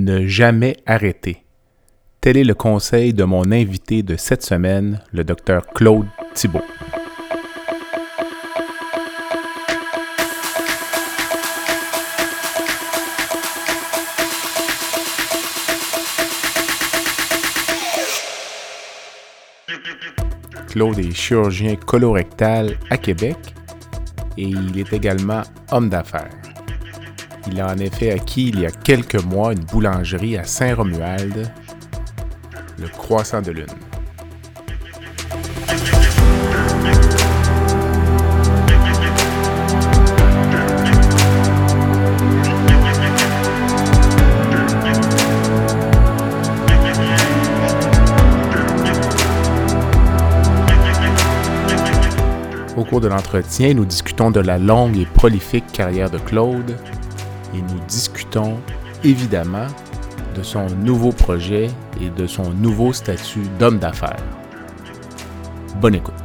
Ne jamais arrêter. Tel est le conseil de mon invité de cette semaine, le docteur Claude Thibault. Claude est chirurgien colorectal à Québec et il est également homme d'affaires. Il a en effet acquis il y a quelques mois une boulangerie à Saint-Romuald, le Croissant de Lune. Au cours de l'entretien, nous discutons de la longue et prolifique carrière de Claude et nous discutons évidemment de son nouveau projet et de son nouveau statut d'homme d'affaires. Bonne écoute.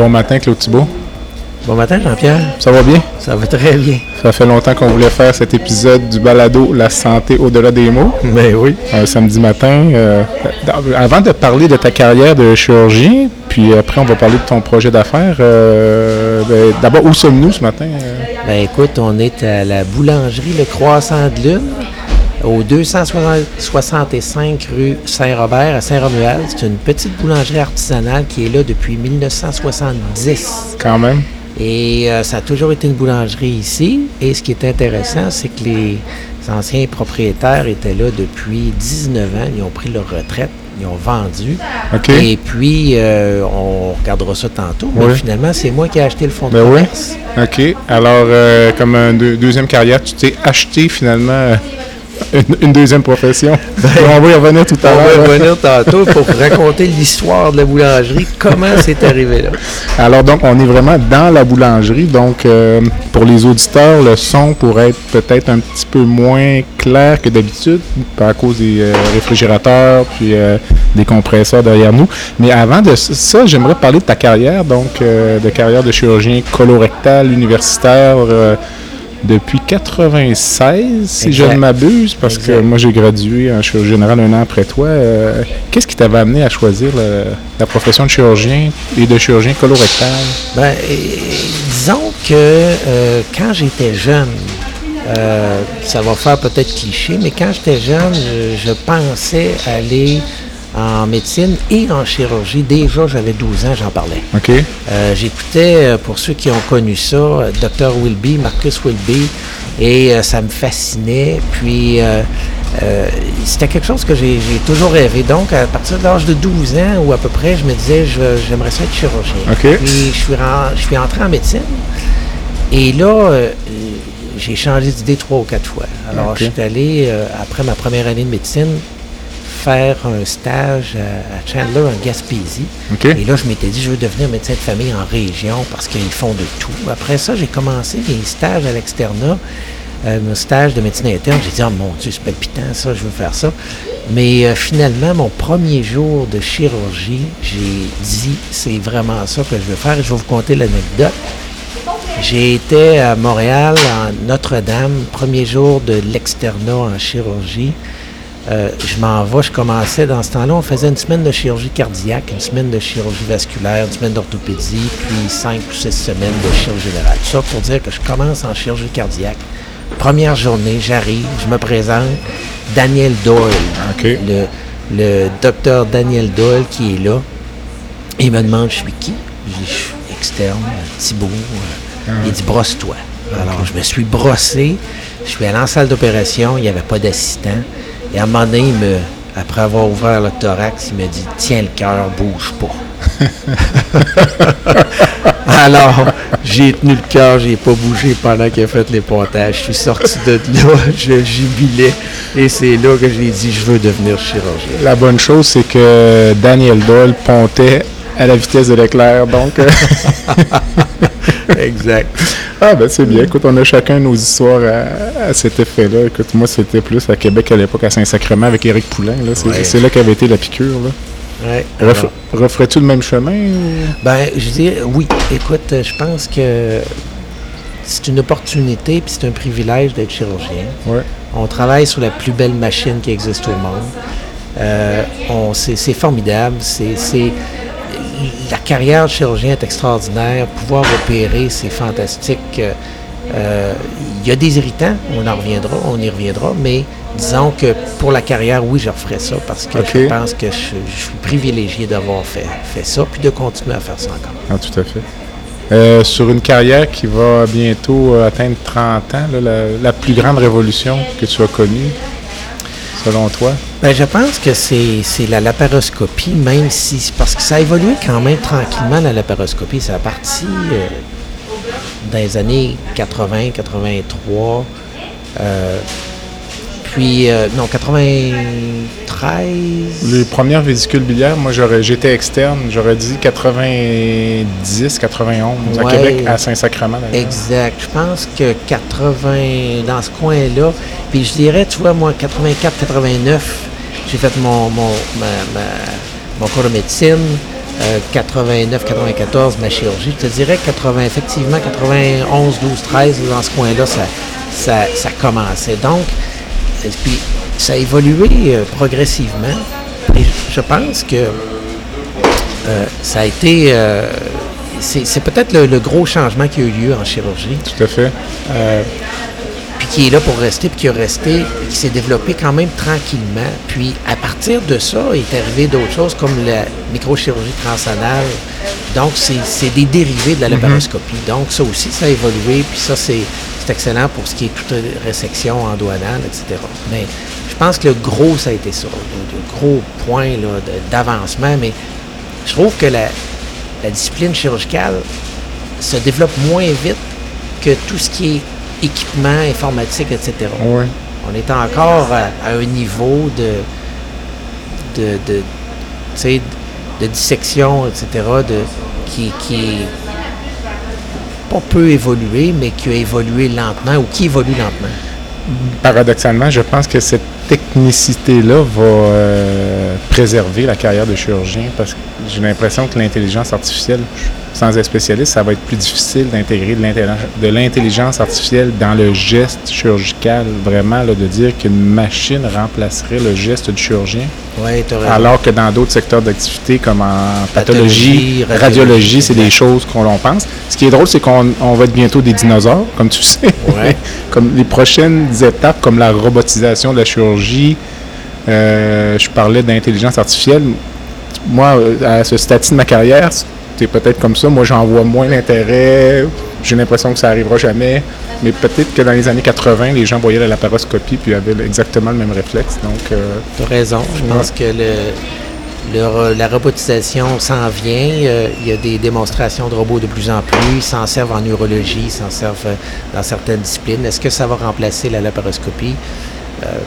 Bon matin, Claude Thibault. Bon matin, Jean-Pierre. Ça va bien? Ça va très bien. Ça fait longtemps qu'on voulait faire cet épisode du balado La santé au-delà des mots. Ben oui. Un samedi matin. euh, avant de parler de ta carrière de chirurgien, puis après on va parler de ton projet d'affaires, euh, ben, d'abord, où sommes-nous ce matin? Ben écoute, on est à la boulangerie Le Croissant de Lune, au 265 rue Saint-Robert à Saint-Romuald. C'est une petite boulangerie artisanale qui est là depuis 1970. Quand même. Et euh, ça a toujours été une boulangerie ici. Et ce qui est intéressant, c'est que les anciens propriétaires étaient là depuis 19 ans. Ils ont pris leur retraite. Ils ont vendu. OK. Et puis, euh, on regardera ça tantôt. Mais finalement, c'est moi qui ai acheté le fonds de Ben oui. OK. Alors, euh, comme un deux- deuxième carrière, tu t'es acheté finalement une, une deuxième profession. on va y revenir tout à On va l'heure. revenir tantôt pour raconter l'histoire de la boulangerie, comment c'est arrivé là? Alors donc, on est vraiment dans la boulangerie. Donc, euh, pour les auditeurs, le son pourrait être peut-être un petit peu moins clair que d'habitude, à cause des euh, réfrigérateurs puis euh, des compresseurs derrière nous. Mais avant de ça, j'aimerais parler de ta carrière, donc de carrière de chirurgien colorectal universitaire. Depuis 96, si je ne m'abuse, parce que moi j'ai gradué en chirurgie générale un an après toi. Euh, Qu'est-ce qui t'avait amené à choisir le- la profession de chirurgien et de chirurgien colorectal? Ben, disons que euh, quand j'étais jeune, euh, ça va faire peut-être cliché, mais quand j'étais jeune, je, je pensais aller en médecine et en chirurgie. Déjà, j'avais 12 ans, j'en parlais. OK. Euh, J'écoutais, euh, pour ceux qui ont connu ça, Dr. Wilby, Marcus Wilby, et euh, ça me fascinait. Puis, euh, c'était quelque chose que j'ai toujours rêvé. Donc, à partir de l'âge de 12 ans, ou à peu près, je me disais, j'aimerais ça être chirurgien. OK. Puis, je suis, je suis entré en médecine. Et là, j'ai changé d'idée trois ou quatre fois. Alors, je suis allé, après ma première année de médecine, faire un stage à, à Chandler en Gaspésie. Et là, je m'étais dit, je veux devenir médecin de famille en région parce qu'ils font de tout. Après ça, j'ai commencé des stages à l'externat, euh, un stage de médecine interne. J'ai dit, oh mon Dieu, c'est palpitant, ça, je veux faire ça. Mais euh, finalement, mon premier jour de chirurgie, j'ai dit, c'est vraiment ça que je veux faire. Et je vais vous conter l'anecdote. J'ai été à Montréal, en Notre-Dame, premier jour de l'externat en chirurgie. Euh, je m'en vais, je commençais dans ce temps-là, on faisait une semaine de chirurgie cardiaque, une semaine de chirurgie vasculaire, une semaine d'orthopédie, puis cinq ou six semaines de chirurgie générale. Tout ça pour dire que je commence en chirurgie cardiaque. Première journée, j'arrive, je me présente, Daniel Doyle, le, le docteur Daniel Doyle qui est là. Il me demande, je suis qui? Je suis externe, Thibault. Euh, il dit, brosse-toi. Alors, je me suis brossé. Je suis allé en salle d'opération. Il n'y avait pas d'assistant. Et à un moment donné, il me, après avoir ouvert le thorax, il me dit, tiens le cœur, bouge pas. Alors, j'ai tenu le cœur, j'ai pas bougé pendant qu'il a fait les pontages. Je suis sorti de là, je jubilais. Et c'est là que j'ai dit, je veux devenir chirurgien. La bonne chose, c'est que Daniel Doyle pontait à la vitesse de l'éclair, donc... Euh, exact. Ah ben c'est bien. Écoute, on a chacun nos histoires à, cet effet-là. Écoute, moi c'était plus à Québec à l'époque, à Saint-Sacrement avec Éric Poulain. C'est là qu'avait été la piqûre. Là. Ouais, Referais-tu le même chemin? Ben, je dis oui. Écoute, je pense que c'est une opportunité puis c'est un privilège d'être chirurgien. Ouais. On travaille sur la plus belle machine qui existe au monde. Euh, c'est formidable. C'est la carrière de chirurgien est extraordinaire. Pouvoir opérer, c'est fantastique. Euh, il y a des irritants, on en reviendra, on y reviendra, mais disons que pour la carrière, oui, je referai ça parce que je pense que je, suis privilégié d'avoir fait, fait ça, puis de continuer à faire ça encore. Ah, tout à fait. Euh, sur une carrière qui va bientôt euh, atteindre 30 ans, la, plus grande révolution que tu as connue, selon toi? Ben, je pense que c'est la laparoscopie, même si. Parce que ça a évolué quand même tranquillement, la laparoscopie. Ça a parti euh, dans les années 80, 83. Puis, euh, non, 93. Les premières vésicules biliaires, moi, j'aurais, j'étais externe, j'aurais dit 90, 91, à Québec, à Saint-Sacrement. Exact. Je pense que 80, dans ce coin-là. Puis, je dirais, tu vois, moi, 84, 89, j'ai fait mon, mon, mon cours de médecine. 89, euh, 94, ma chirurgie. Je te dirais 80, effectivement, 91, 12, 13, dans ce coin-là, ça, ça, ça commençait. Donc, et puis, ça a évolué euh, progressivement? Et je pense que euh, ça a été. Euh, c'est peut-être le, gros changement qui a eu lieu en chirurgie. Tout à fait. Qui est là pour rester, puis qui a resté, qui s'est développé quand même tranquillement. Puis à partir de ça, il est arrivé d'autres choses comme la microchirurgie transanale. Donc, c'est des dérivés de la mm-hmm. laparoscopie. Donc, ça aussi, ça a évolué. Puis ça, c'est c'est excellent pour ce qui est toute résection en douanale, etc. Mais je pense que le gros, ça a été ça, le, gros point d'avancement. Mais je trouve que la, discipline chirurgicale se développe moins vite que tout ce qui est équipement informatique, etc. On est encore à, un niveau de, de, de, de dissection, etc., de, qui, qui est pas peu évolué, mais qui a évolué lentement ou qui évolue lentement. Paradoxalement, je pense que cette technicité-là va euh, préserver la carrière de chirurgien parce que j'ai l'impression que l'intelligence artificielle, sans être spécialiste, ça va être plus difficile d'intégrer de l'intelligence artificielle dans le geste chirurgical, vraiment, là, de dire qu'une machine remplacerait le geste du chirurgien. Oui, Alors que dans d'autres secteurs d'activité, comme en pathologie, radiologie, c'est des choses qu'on pense. Ce qui est drôle, c'est qu'on va être bientôt des dinosaures, comme tu sais. comme les prochaines étapes, comme la robotisation de la chirurgie. Euh, je parlais d'intelligence artificielle. Moi, à ce stade de ma carrière, c'est peut-être comme ça. Moi, j'en vois moins l'intérêt. J'ai l'impression que ça n'arrivera jamais. Mais peut-être que dans les années 80, les gens voyaient la laparoscopie puis avaient exactement le même réflexe. Donc, euh, tu as raison. Je pense que le, la robotisation s'en vient. Euh, il y a des démonstrations de robots de plus en plus. Ils s'en servent en neurologie, ils s'en servent euh, dans certaines disciplines. Est-ce que ça va remplacer la laparoscopie?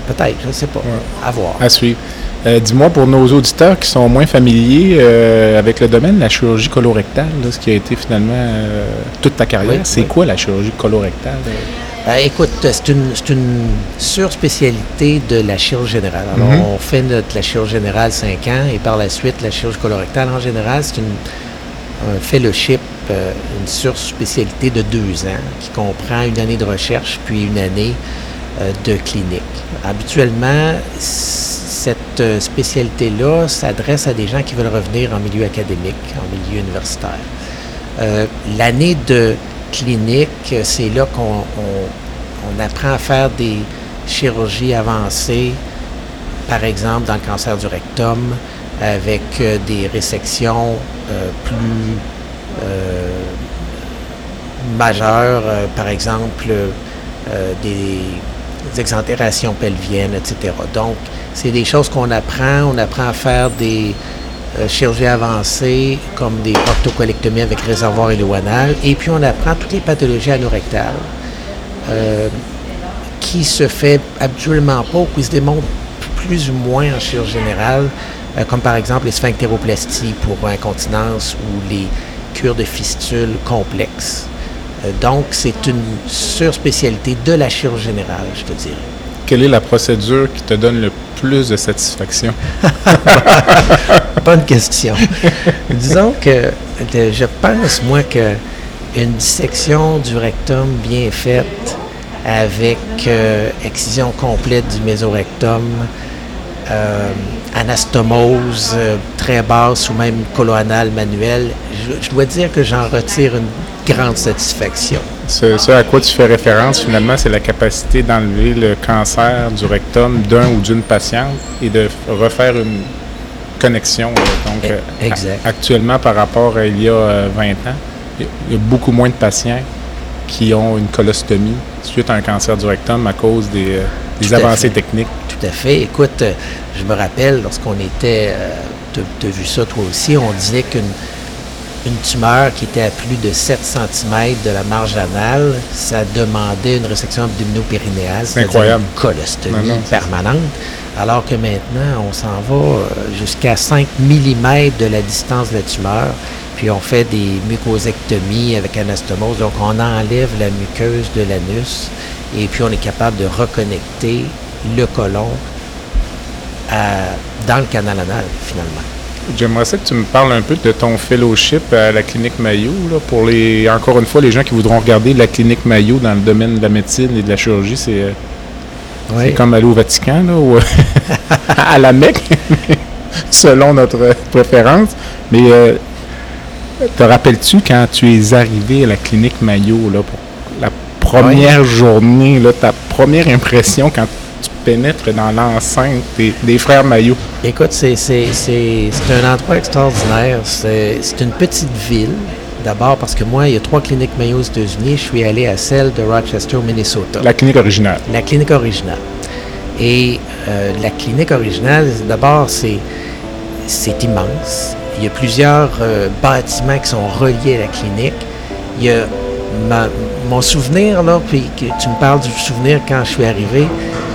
Peut-être, je ne sais pas. À voir. À suivre. Euh, dis-moi, pour nos auditeurs qui sont moins familiers euh, avec le domaine de la chirurgie colorectale, ce qui a été finalement euh, toute ta carrière, c'est quoi la chirurgie colorectale? Ben, écoute, c'est une, une surspécialité de la chirurgie générale. Alors, mhm. on fait notre, la chirurgie générale 5 ans et par la suite, la chirurgie colorectale en général, c'est un fellowship, une surspécialité de deux ans qui comprend une année de recherche puis une année de clinique. Habituellement, cette euh, spécialité-là s'adresse à des gens qui veulent revenir en milieu académique, en milieu universitaire. Euh, l'année de clinique, c'est là qu'on apprend à faire des chirurgies avancées, par exemple dans le cancer du rectum, avec euh, des résections euh, plus euh, majeures, euh, par exemple euh, des, des exentérations pelviennes, etc. Donc, c'est des choses qu'on apprend. On apprend à faire des euh, chirurgies avancées comme des proctocolectomies avec réservoir éloignal. Et puis, on apprend toutes les pathologies anorectales euh, qui se fait habituellement pas ou qui se démontrent plus ou moins en chirurgie générale, euh, comme par exemple les sphinctéroplasties pour incontinence ou les cures de fistules complexes. Euh, donc, c'est une surspécialité de la chirurgie générale, je te dirais. Quelle est la procédure qui te donne le plus de satisfaction? Bonne question. Disons que de- je pense, moi, que une dissection du rectum bien faite avec euh, excision complète du mésorectum, euh, anastomose euh, très basse ou même coloanale manuelle, je, je dois dire que j'en retire une grande satisfaction. Ce, ce à quoi tu fais référence, finalement, c'est la capacité d'enlever le cancer du rectum d'un ou d'une patiente et de refaire une connexion. là. Donc, euh, E- exact. a- actuellement, par rapport à il y a euh, 20 ans, il y a- beaucoup moins de patients qui ont une colostomie suite à un cancer du rectum à cause des, euh, avancées techniques. Tout à fait. Écoute, euh, je me rappelle, lorsqu'on était, tu as vu ça toi aussi, on disait qu'une une tumeur qui était à plus de 7 cm de la marge anale, ça demandait une résection abdominopérinéale, c'est-à-dire incroyable. une colostomie Non, non, c'est permanente, alors que maintenant, on s'en va euh, jusqu'à 5 mm de la distance de la tumeur, puis on fait des mucosectomies avec anastomose, donc on enlève la muqueuse de l'anus, et puis on est capable de reconnecter le côlon à- dans le canal anal, finalement. J'aimerais ça que tu me parles un peu de ton fellowship à la clinique Mayo. Là, pour les, encore une fois, les gens qui voudront regarder la clinique Mayo dans le domaine de la médecine et de la chirurgie, c'est euh, comme aller au Vatican là, ou à la Mecque, selon notre préférence. Mais euh, te rappelles-tu quand tu es arrivé à la clinique Mayo là, pour la première journée, là, ta première impression quand tu pénètres dans l'enceinte des, des frères Mayo? Écoute, c'est, un endroit extraordinaire. C'est, une petite ville. D'abord parce que moi, il y a trois cliniques Mayo aux États-Unis. Je suis allé à celle de Rochester, Minnesota. La clinique originale. La clinique originale. Et euh, la clinique originale, d'abord, c'est, c'est immense. Il y a plusieurs euh, bâtiments qui sont reliés à la clinique. Il y a ma- mon souvenir, là, puis que tu me parles du souvenir quand je suis arrivé.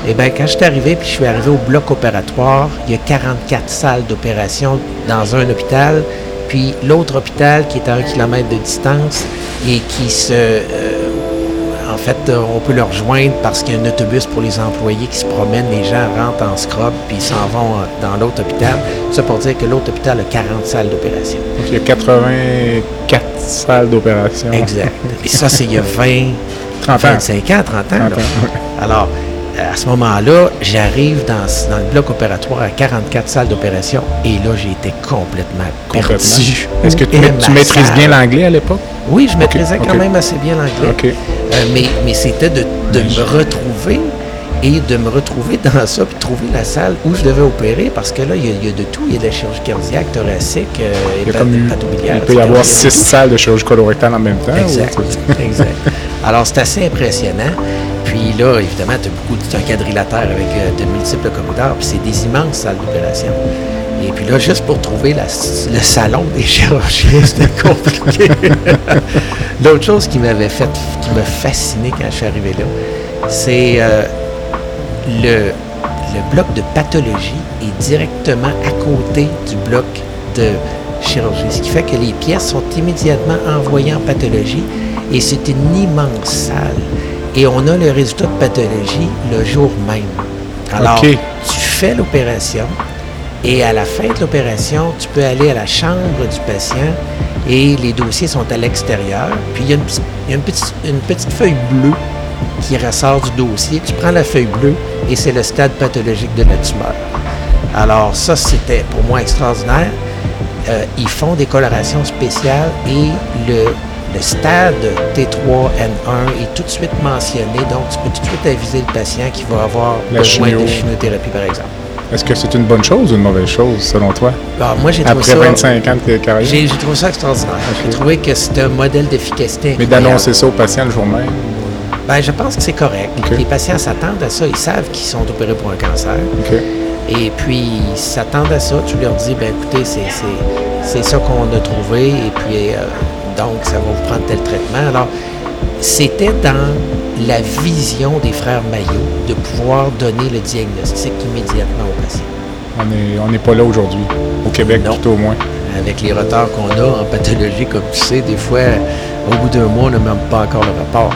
Eh bien, quand je suis arrivé, puis je suis arrivé au bloc opératoire, il y a 44 salles d'opération dans un hôpital. Puis l'autre hôpital qui est à un kilomètre de distance et qui se, euh, en fait, euh, on peut le rejoindre parce qu'il y a un autobus pour les employés qui se promènent. Les gens rentrent en scrub puis ils s'en vont euh, dans l'autre hôpital. Ça pour dire que l'autre hôpital a 40 salles d'opération. Donc, il y a 84 salles d'opération. Exact. Et ça, c'est il y a 20, 30 ans. 25 ans, 30 ans. 30 là. ans. Alors, à ce moment-là, j'arrive dans, dans le bloc opératoire à 44 salles d'opération et là, j'ai été complètement, Complètement. perdu. Est-ce que tu, ma- maîtrises bien l'anglais à l'époque? Oui, je maîtrisais quand même assez bien l'anglais. Euh, mais mais c'était de, de me retrouver et de me retrouver dans ça, puis de trouver la salle où je devais opérer, parce que là, il y, a- il y a de tout. Il y a de la chirurgie cardiaque, thoracique, euh, Il, y a comme il peut y avoir six salles de chirurgie colorectale en même temps. Exact, ou- exact. Alors, c'est assez impressionnant. Puis là, évidemment, tu as beaucoup, un quadrilatère avec euh, de multiples corridors, puis c'est des immenses salles d'opération. Et puis là, juste pour trouver le salon des chirurgiens, c'était compliqué. L'autre chose qui m'avait fait, qui m'a fasciné quand je suis arrivé là, c'est euh, le, le bloc de pathologie est directement à côté du bloc de chirurgie. Ce qui fait que les pièces sont immédiatement envoyées en pathologie et c'est une immense salle. Et on a le résultat de pathologie le jour même. Alors, tu fais l'opération et à la fin de l'opération, tu peux aller à la chambre du patient et les dossiers sont à l'extérieur. Puis il y a, une, petite- il y a une petite, une petite feuille bleue qui ressort du dossier. Tu prends la feuille bleue et c'est le stade pathologique de la tumeur. Alors ça, c'était pour moi extraordinaire. Euh, ils font des colorations spéciales et le, le stade T3N1 est tout de suite mentionné. Donc, tu peux tout de suite aviser le patient qui va avoir La besoin chimio. de chimiothérapie, par exemple. Est-ce que c'est une bonne chose ou une mauvaise chose, selon toi? Alors, moi, j'ai trouvé Après ça... 25 ans de carrière? J'ai j'ai trouvé ça extraordinaire. J'ai trouvé que c'est un modèle d'efficacité. Mais d'annoncer ça aux patients le jour même? Ben, je pense que c'est correct. Les patients s'attendent à ça. Ils savent qu'ils sont opérés pour un cancer. Et puis, ils s'attendent à ça. Tu leur dis, ben écoutez, c'est ça qu'on a trouvé. Et puis, euh, donc, ça va vous prendre tel traitement. Alors, c'était dans la vision des frères Maillot de pouvoir donner le diagnostic immédiatement aux patients. On n'est on pas là aujourd'hui. Au Québec, Non. tout au moins. Avec les retards qu'on a en pathologie, comme tu sais, des fois, au bout d'un mois, on n'a même pas encore le rapport.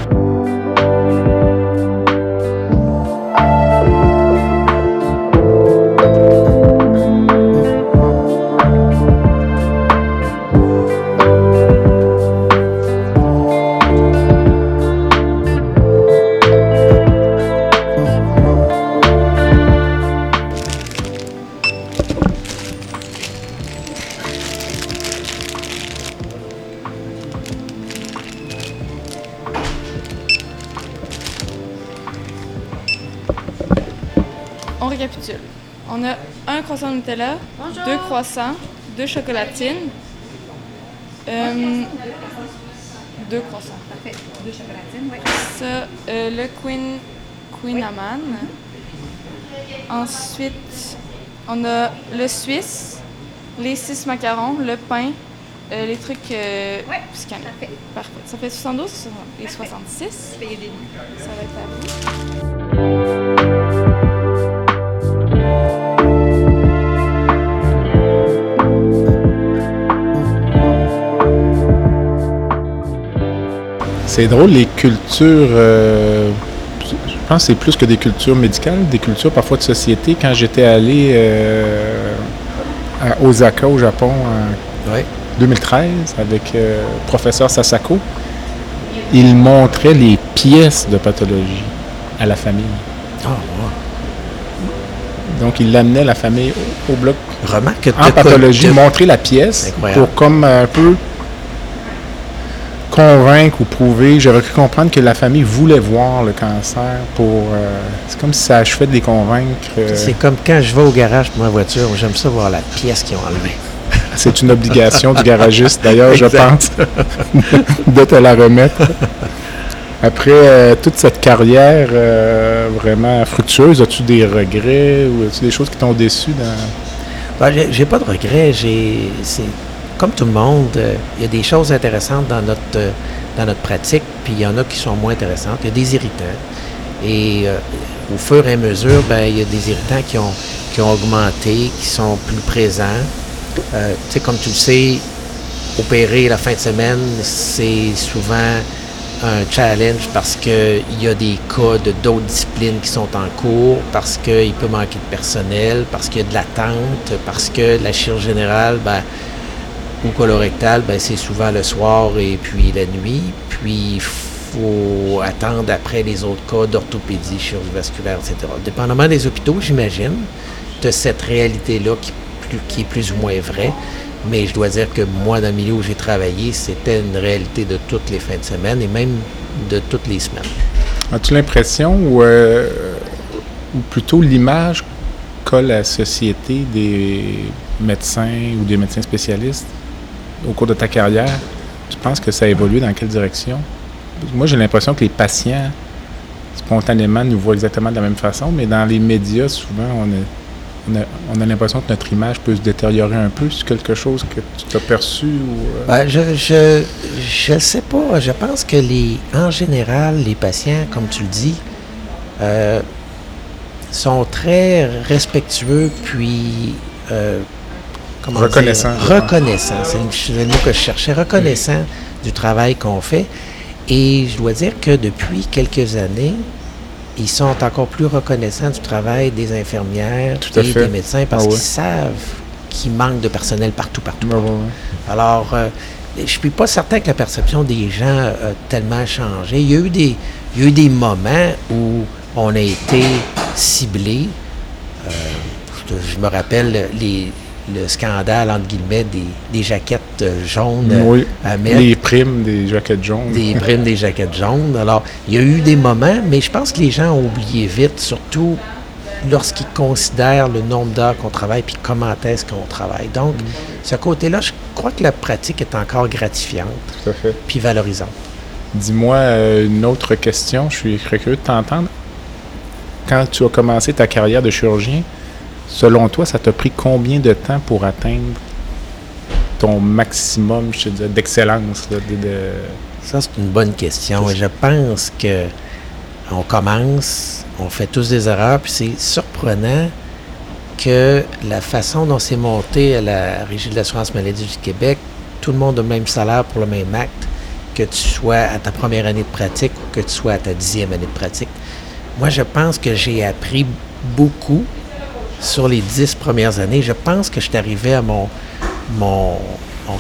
Nutella, deux croissants, deux chocolatines, euh, deux croissants. Parfait. Deux chocolatines, oui. Ça, euh, le Queen, Queen Amman. Ensuite, on a le Suisse, les six macarons, le pain, euh, les trucs euh, Ouais, parfait. Parfait. Ça fait 72 et 66. Payez des nuits. Ça va être à vous. C'est drôle, les cultures, euh, je pense que c'est plus que des cultures médicales, des cultures parfois de société. Quand j'étais allé euh, à Osaka, au Japon, en Oui. 2013, avec euh, le professeur Sasako, il montrait les pièces de pathologie à la famille. Ah, ouais. Donc, il amenait la famille au, au bloc Remarque que en de- pathologie, montrer la pièce pour comme un peu convaincre ou prouver. J'aurais cru comprendre que la famille voulait voir le cancer pour. euh, c'est comme si ça achevait de les convaincre. euh, C'est comme quand je vais au garage pour ma voiture, j'aime ça voir la pièce qu'ils ont enlevée. c'est une obligation du garagiste, d'ailleurs, je pense, de te la remettre. Après euh, toute cette carrière vraiment fructueuse, as-tu des regrets ou as-tu des choses qui t'ont déçu dans. Ben, j'ai- pas de regrets. J'ai, c'est comme tout le monde, euh, il y a des choses intéressantes dans notre euh, dans notre pratique, puis il y en a qui sont moins intéressantes. Il y a des irritants. Et euh, au fur et à mesure, ben, il y a des irritants qui ont qui ont augmenté, qui sont plus présents. Euh, comme tu le sais, opérer la fin de semaine, c'est souvent un challenge parce qu'il y a des cas de d'autres disciplines qui sont en cours, parce qu'il peut manquer de personnel, parce qu'il y a de l'attente, parce que la chirurgie générale, ben, ou colorectale, ben, c'est souvent le soir et puis la nuit. Puis il faut attendre après les autres cas d'orthopédie, chirurgie vasculaire, etc. Dépendamment des hôpitaux, j'imagine, de cette réalité-là qui est plus ou moins vraie. Mais je dois dire que moi, dans le milieu où j'ai travaillé, c'était une réalité de toutes les fins de semaine et même de toutes les semaines. As-tu l'impression ou, euh, ou plutôt l'image qu'a la société des médecins ou des médecins spécialistes? Au cours de ta carrière, tu penses que ça a évolué dans quelle direction? Moi, j'ai l'impression que les patients, spontanément, nous voient exactement de la même façon, mais dans les médias, souvent, on a, on a, on a l'impression que notre image peut se détériorer un peu. C'est quelque chose que tu as perçu ou... euh, Ben, je je je sais pas. Je pense que les en général, les patients, comme tu le dis, euh, sont très respectueux puis euh, comment dire? Pense. Reconnaissants. C'est le- mot que je cherchais. Reconnaissants du travail qu'on fait. Et je dois dire que depuis quelques années, ils sont encore plus reconnaissants du travail des infirmières Tout et fait. des médecins parce Ah ouais. qu'ils savent qu'il manque de personnel partout, partout. ouais. Alors, euh, je suis pas certain que la perception des gens a tellement changé. Il y a eu des, il y a eu des moments où on a été ciblé. Euh, je, je me rappelle les, le scandale, entre guillemets, des, des jaquettes euh, jaunes Oui. à mettre. Les primes des jaquettes jaunes. Des primes, des jaquettes jaunes. Alors, il y a eu des moments, mais je pense que les gens ont oublié vite, surtout lorsqu'ils considèrent le nombre d'heures qu'on travaille puis comment est-ce qu'on travaille. Donc, ce côté-là, je crois que la pratique est encore gratifiante Tout à fait. puis valorisante. Dis-moi euh, une autre question, je suis curieux de t'entendre. Quand tu as commencé ta carrière de chirurgien, selon toi, ça t'a pris combien de temps pour atteindre ton maximum d'excellence? là, de- de- Ça, c'est une bonne question. Et je pense que on commence, on fait tous des erreurs, puis c'est surprenant que la façon dont c'est monté à la Régie de l'assurance maladie du Québec, tout le monde a le même salaire pour le même acte, que tu sois à ta première année de pratique ou que tu sois à ta dixième année de pratique. Moi, je pense que j'ai appris beaucoup sur les dix premières années. Je pense que je suis arrivé à mon, mon,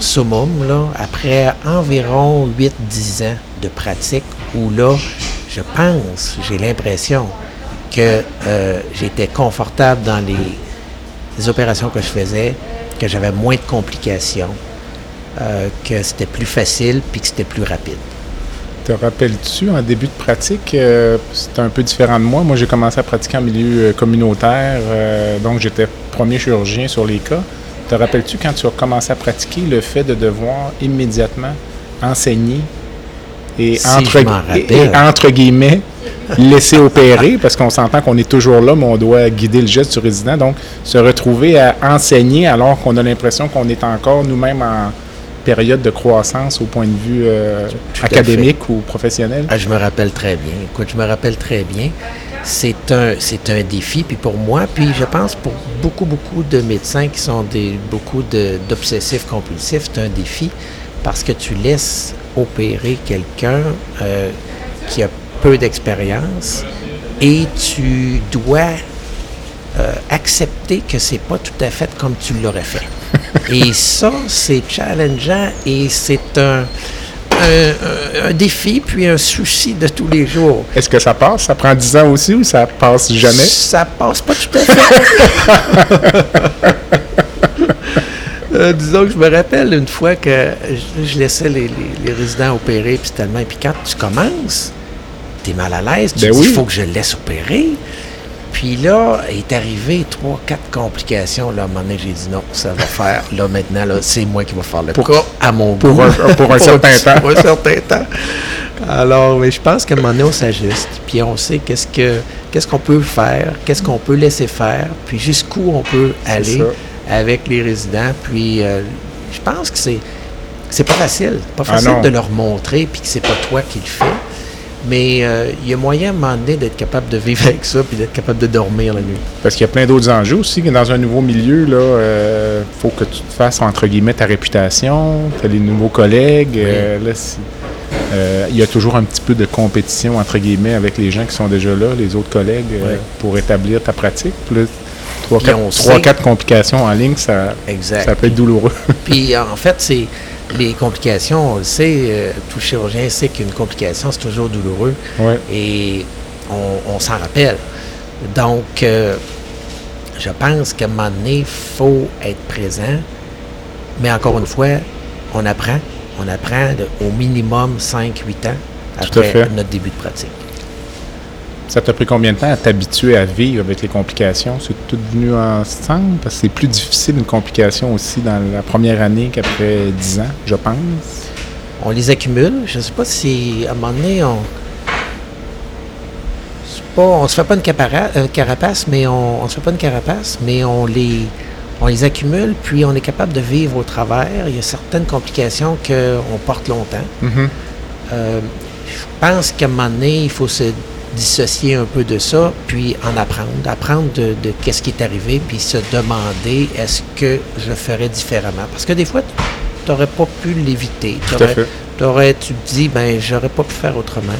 summum après environ 8-10 ans de pratique où là, je pense, j'ai l'impression que euh, j'étais confortable dans les, les opérations que je faisais, que j'avais moins de complications, euh, que c'était plus facile puis que c'était plus rapide. Te rappelles-tu, en début de pratique, euh, c'était un peu différent de moi. Moi, j'ai commencé à pratiquer en milieu euh, communautaire, euh, donc j'étais premier chirurgien sur les cas. Te rappelles-tu, quand tu as commencé à pratiquer, le fait de devoir immédiatement enseigner et, Si, entre, et entre guillemets, laisser opérer, parce qu'on s'entend qu'on est toujours là, mais on doit guider le geste du résident. Donc, se retrouver à enseigner alors qu'on a l'impression qu'on est encore nous-mêmes en période de croissance au point de vue euh, académique ou professionnel? Ah, je me rappelle très bien. Écoute, je me rappelle très bien. C'est un, c'est un défi, puis pour moi, puis je pense pour beaucoup, beaucoup de médecins qui sont des, beaucoup de- d'obsessifs compulsifs, c'est un défi parce que tu laisses opérer quelqu'un euh, qui a peu d'expérience et tu dois euh, accepter que c'est pas tout à fait comme tu l'aurais fait. Et ça, c'est challengeant et c'est un, un, un- un défi puis un souci de tous les jours. Est-ce que ça passe? Ça prend 10 ans aussi ou ça passe jamais? Ça passe pas tout à fait. Euh, disons que je me rappelle une fois que je, je laissais les, les- les résidents opérer, puis tellement. Puis quand tu commences, tu es mal à l'aise, tu Ben dis oui. il faut que je le laisse opérer. Puis là, est arrivé trois, quatre complications. Là, à un moment donné, j'ai dit non, ça va faire. Là, maintenant, là, c'est moi qui vais faire le Pour- cas à mon pour goût. un- pour un certain temps. Pour un certain temps. Alors, mais je pense qu'à un moment donné, on s'ajuste. Puis on sait qu'est-ce que qu'est-ce qu'on peut faire, qu'est-ce qu'on peut laisser faire, puis jusqu'où on peut aller ça. avec les résidents. Puis euh, je pense que c'est c'est pas facile. Pas Ah facile de leur montrer, puis que c'est pas toi qui le fais. Mais euh, il y a moyen à un moment donné d'être capable de vivre avec ça, puis d'être capable de dormir la nuit. Parce qu'il y a plein d'autres enjeux aussi. Dans un nouveau milieu, il faut que tu te fasses, entre guillemets, ta réputation, tu as les nouveaux collègues. euh, là, si- euh, il y a toujours un petit peu de compétition, entre guillemets, avec les gens qui sont déjà là, les autres collègues, euh, pour établir ta pratique. Sait- quatre complications en ligne, ça, Exact. ça peut être douloureux. Puis en fait, c'est les complications, on le sait, euh, tout chirurgien sait qu'une complication, c'est toujours douloureux. ouais. et on, on s'en rappelle. Donc, euh, je pense qu'à un moment donné, il faut être présent. Mais encore une fois, on apprend. On apprend de- au minimum 5-8 ans après notre début de pratique. Ça t'a pris combien de temps à t'habituer à vivre avec les complications? C'est tout venu ensemble? Parce que c'est plus difficile une complication aussi dans la première année qu'après 10 ans, je pense. On les accumule. Je ne sais pas si à un moment donné, on. Pas, on se fait pas une capara- euh, carapace, mais on, on se fait pas une carapace, mais on les, on les accumule, puis on est capable de vivre au travers. Il y a certaines complications qu'on porte longtemps. Mhm. Euh, je pense qu'à un moment donné, il faut se dissocier un peu de ça, puis en apprendre, apprendre de, de qu'est-ce qui est arrivé, puis se demander est-ce que je ferais différemment? Parce que des fois, tu n'aurais pas pu l'éviter. T'aurais- tu te dis, ben, j'aurais pas pu faire autrement.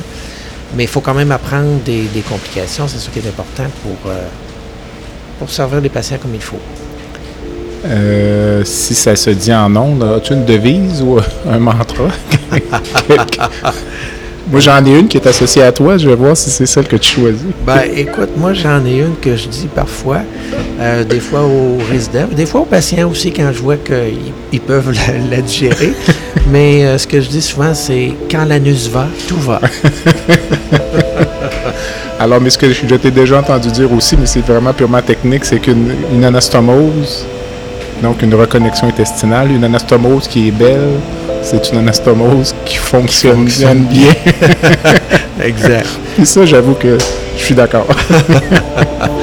Mais il faut quand même apprendre des, des complications, c'est ce qui est important pour, euh, pour servir les patients comme il faut. Euh, si ça se dit en ondes, as-tu une devise ou un mantra? Moi, j'en ai une qui est associée à toi. Je vais voir si c'est celle que tu choisis. Ben, écoute, moi, j'en ai une que je dis parfois, euh, des fois aux résidents, des fois aux patients aussi, quand je vois qu'ils ils peuvent la, la digérer. Mais euh, ce que je dis souvent, c'est quand l'anus va, tout va. Alors, mais ce que je t'ai déjà entendu dire aussi, mais c'est vraiment purement technique, c'est qu'une une anastomose, donc une reconnexion intestinale, une anastomose qui est belle, c'est une anastomose qui fonctionne, fonctionne bien. Exact. Puis ça, j'avoue que je suis d'accord.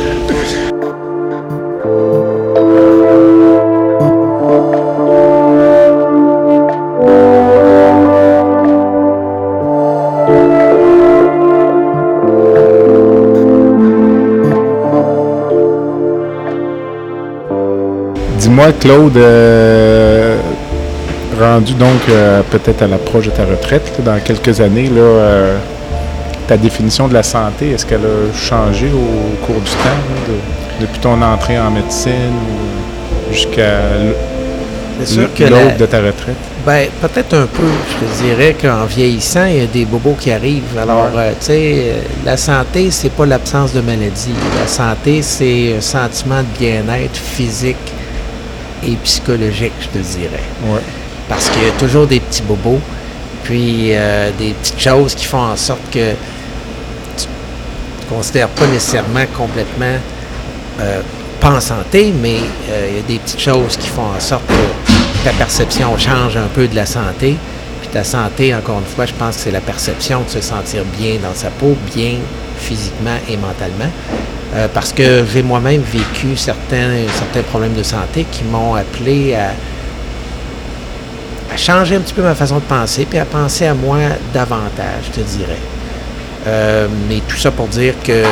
Dis-moi, Claude, euh, rendu donc euh, peut-être à l'approche de ta retraite là, dans quelques années, là, euh, ta définition de la santé, est-ce qu'elle a changé au cours du temps, là, de- depuis ton entrée en médecine jusqu'à l'aube la- de ta retraite? Ben, peut-être un peu. Je te dirais qu'en vieillissant, il y a des bobos qui arrivent. Alors, Ouais. euh, tu sais, euh, la santé, c'est pas l'absence de maladie. La santé, c'est un sentiment de bien-être physique et psychologique, je te dirais. Ouais. Parce qu'il y a toujours des petits bobos, puis euh, des petites choses qui font en sorte que tu ne considères pas nécessairement complètement euh, pas en santé, mais euh, il y a des petites choses qui font en sorte que ta perception change un peu de la santé. Puis ta santé, encore une fois, je pense que c'est la perception de se sentir bien dans sa peau, bien physiquement et mentalement. Euh, parce que j'ai moi-même vécu certains, certains problèmes de santé qui m'ont appelé à, changer un petit peu ma façon de penser, puis à penser à moi davantage, je te dirais. Euh, mais tout ça pour dire que euh,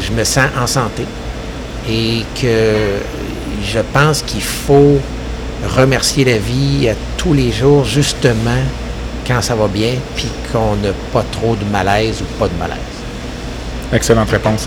je me sens en santé et que je pense qu'il faut remercier la vie à tous les jours, justement, quand ça va bien, puis qu'on n'a pas trop de malaise ou pas de malaise. Excellente réponse.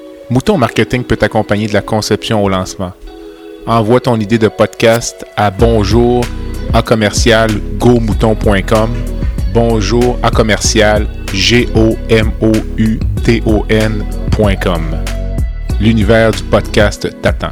Mouton Marketing peut t'accompagner de la conception au lancement. Envoie ton idée de podcast à bonjour à commercial gomouton.com. Bonjour à commercial g o m o u t o n.com. L'univers du podcast t'attend.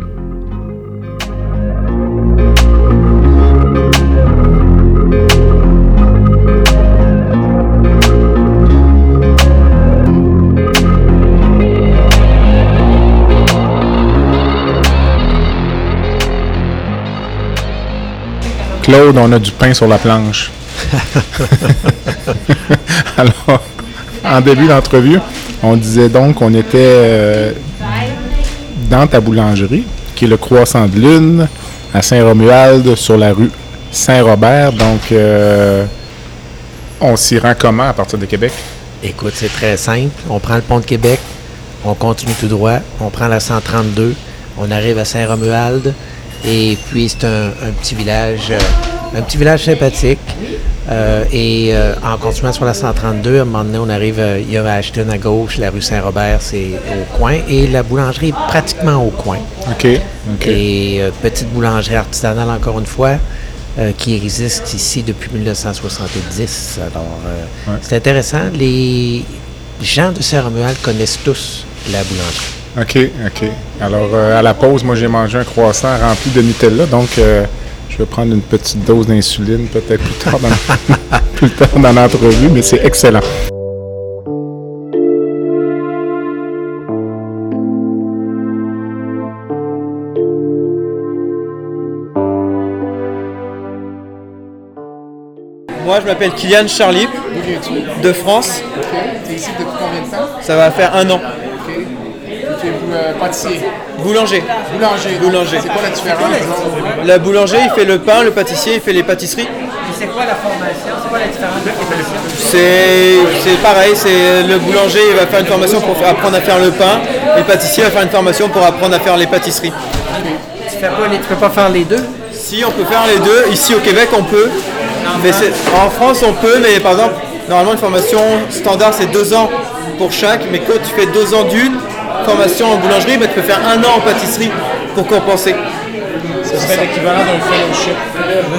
Claude, on a du pain sur la planche. Alors, en début d'entrevue, on disait donc qu'on était euh, dans ta boulangerie, qui est le Croissant de Lune, à Saint-Romuald, sur la rue Saint-Robert. Donc, euh, on s'y rend comment à partir de Québec? Écoute, c'est très simple. On prend le pont de Québec, on continue tout droit, on prend la 132, on arrive à Saint-Romuald, et puis c'est un, un petit village, euh, un petit village sympathique. Euh, et euh, en continuant sur la 132, à un moment donné, on arrive, euh, il y a Ashton à gauche, la rue Saint-Robert, c'est au coin, et la boulangerie est pratiquement au coin. OK. OK. Et petite boulangerie artisanale, encore une fois, qui existe ici depuis 1970. Alors, Ouais. c'est intéressant. Les gens de Saint-Romuald connaissent tous la boulangerie. OK, OK. Alors, euh, à la pause, moi, j'ai mangé un croissant rempli de Nutella, donc euh, je vais prendre une petite dose d'insuline peut-être plus tard dans, plus tard dans l'entrevue, mais c'est excellent. Moi, je m'appelle Kylian Charlie, de France. OK. T'es ici depuis combien de temps? Ça va faire un an. OK. Et tu es euh, pâtissier. Boulanger. Boulanger. Boulanger. C'est quoi la différence? disons? Le boulanger, il fait le pain, le pâtissier, il fait les pâtisseries. c'est quoi la formation? C'est quoi la différence? C'est pareil, c'est le boulanger, il va faire une formation pour apprendre à faire le pain, et le pâtissier va faire une formation pour apprendre à faire les pâtisseries. Tu fais pas les- tu peux pas faire les deux? Si on peut faire les deux, ici au Québec on peut, mais en France on peut, mais par exemple, normalement une formation standard c'est deux ans pour chaque, mais quand tu fais deux ans d'une formation en boulangerie, bah, tu peux faire un an en pâtisserie pour compenser. C'est l'équivalent d'un fellowship.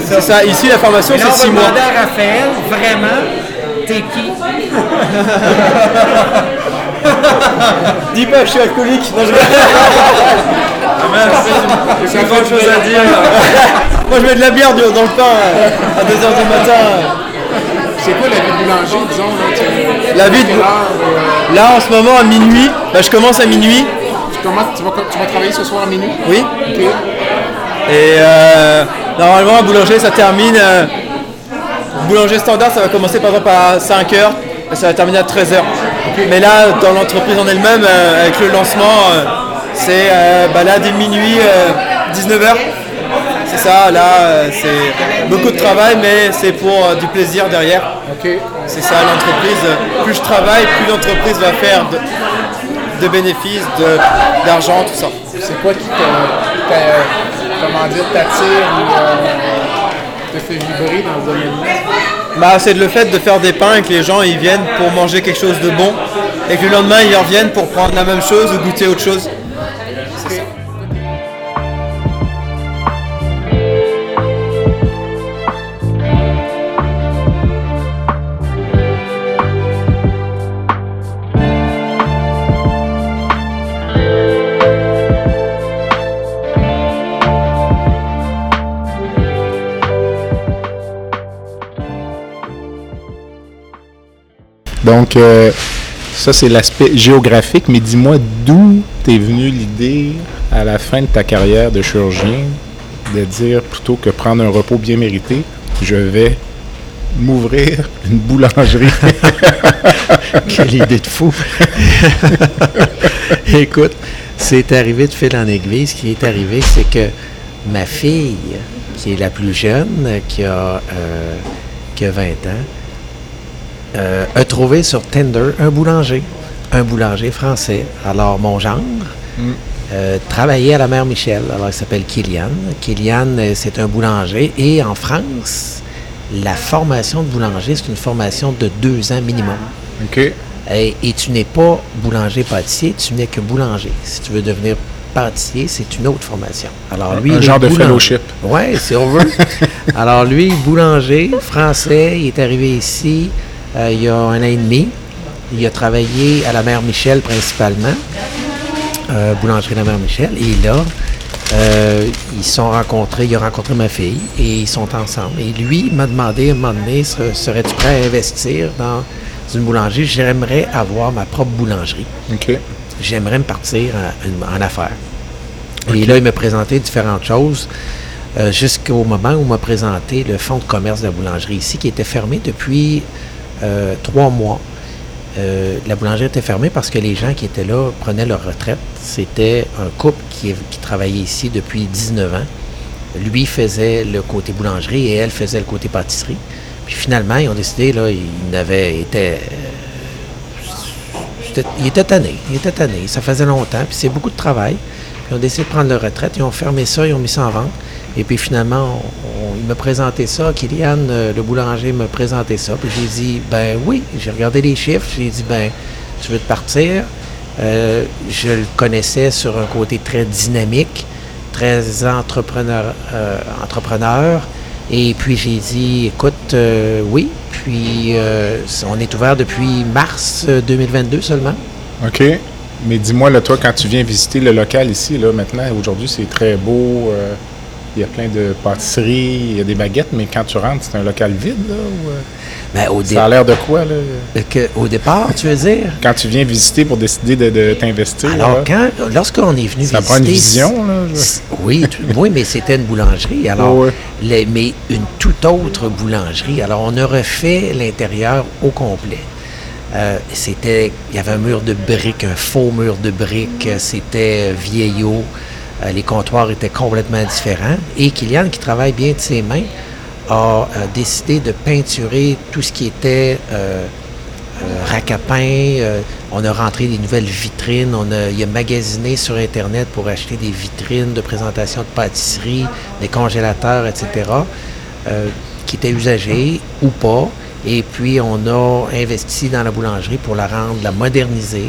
C'est ça, ici la formation c'est va six mois. demander à Raphaël, vraiment, t'es qui? Dis pas, je suis alcoolique. Non, je... J'ai pas chose à dire. Moi, je mets de la bière dans le pain euh, à 2h du matin. C'est quoi la vie de boulanger, disons? La vie de- euh, Là, en ce moment, à minuit, bah, je commence à minuit. tu, vas, tu vas travailler ce soir à minuit? Oui. Et euh, normalement, un boulanger, ça termine. euh, boulanger standard, ça va commencer par exemple à 5h et ça va terminer à 13h. Mais là, dans l'entreprise en elle-même, euh, avec le lancement, c'est bah, là dès minuit, 19h. Ça, là, euh, c'est beaucoup de travail, mais c'est pour euh, du plaisir derrière. C'est ça, l'entreprise. Plus je travaille, plus l'entreprise va faire de, de bénéfices, de- d'argent, tout ça. C'est quoi qui t'a- comment dire, t'attire ou euh, te fait vibrer dans ce domaine-là? Bah, c'est le fait de faire des pains et que les gens ils viennent pour manger quelque chose de bon et que le lendemain ils reviennent pour prendre la même chose ou goûter autre chose. Donc, euh, ça, c'est l'aspect géographique, mais dis-moi d'où t'es venue l'idée, à la fin de ta carrière de chirurgien, de dire plutôt que prendre un repos bien mérité, je vais m'ouvrir une boulangerie? Quelle idée de fou! Écoute, c'est arrivé de fil en aiguille. Ce qui est arrivé, c'est que ma fille, qui est la plus jeune, qui a, euh, qui a 20 ans, euh, a trouvé sur Tinder un boulanger, un boulanger français. Alors, mon gendre euh, travaillait à la mère Michel. Alors, il s'appelle Kylian. Kylian, euh, c'est un boulanger. Et en France, la formation de boulanger, c'est une formation de deux ans minimum. OK. Et, et tu n'es pas boulanger-pâtissier, tu n'es que boulanger. Si tu veux devenir pâtissier, c'est une autre formation. Alors lui, Un il genre de boulanger. fellowship. Oui, si on veut. Alors lui, boulanger, français, il est arrivé ici euh, il y a un an et demi. Il a travaillé à la mère Michel principalement, euh, boulangerie de la mère Michel. Et là, euh, ils sont rencontrés, il a rencontré ma fille et ils sont ensemble. Et lui m'a demandé à un moment donné, se- serais-tu prêt à investir dans une boulangerie? J'aimerais avoir ma propre boulangerie OK. j'aimerais me partir en, en affaires. Et là, il m'a présenté différentes choses euh, jusqu'au moment où il m'a présenté le fonds de commerce de la boulangerie ici, qui était fermé depuis euh, trois mois. Euh, la boulangerie était fermée parce que les gens qui étaient là prenaient leur retraite. C'était un couple qui, travaillait ici depuis 19 ans. Lui faisait le côté boulangerie et elle faisait le côté pâtisserie. Puis finalement, ils ont décidé, là, ils n'avaient été J'étais- il était tanné, il était tanné. Ça faisait longtemps, puis c'est beaucoup de travail. Ils ont décidé de prendre leur retraite, ils ont fermé ça, ils ont mis ça en vente. Et puis finalement, il m'a présenté ça, Kylian, euh, le boulanger m'a présenté ça. Puis j'ai dit, ben oui, j'ai regardé les chiffres, j'ai dit, ben, tu veux te partir? Euh, je le connaissais sur un côté très dynamique, très entrepreneur. euh, entrepreneur. Et puis j'ai dit, écoute, oui, puis on est ouvert depuis mars euh, 2022 seulement. OK. Mais dis-moi, là, toi, quand tu viens visiter le local ici, là, maintenant, aujourd'hui, c'est très beau. Euh, il y a plein de pâtisseries, il y a des baguettes, mais quand tu rentres, c'est un local vide, là? euh? Ben, au, Ça a l'air de quoi, là? que- au départ, tu veux dire? Quand tu viens visiter pour décider de, de t'investir, Alors, là, quand, lorsqu'on est venu ça visiter... prend une vision, là. je- Oui, tu- oui, mais c'était une boulangerie. Alors, Ouais. les- mais une toute autre boulangerie. Alors, on a refait l'intérieur au complet. Euh, c'était, il y avait un mur de briques, un faux mur de briques. euh, C'était euh, vieillot. Euh, les comptoirs étaient complètement différents. Et Kylian, qui travaille bien de ses mains, a euh, décidé de peinturer tout ce qui était euh, euh, on a rentré des nouvelles vitrines. On a, il a magasiné sur Internet pour acheter des vitrines de présentation de pâtisserie, des congélateurs, etc., qui étaient usagés ou pas. Et puis, on a investi dans la boulangerie pour la rendre, la moderniser,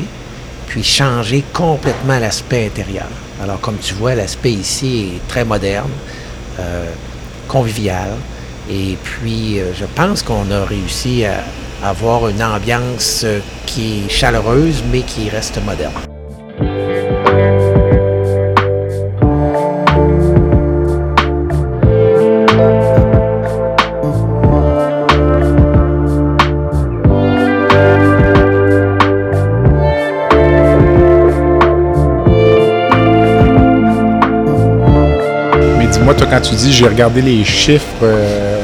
puis changer complètement l'aspect intérieur. Alors, comme tu vois, l'aspect ici est très moderne, euh, convivial. Et puis, euh, je pense qu'on a réussi à avoir une ambiance euh, qui est chaleureuse, mais qui reste moderne. Toi, quand tu dis j'ai regardé les chiffres, euh,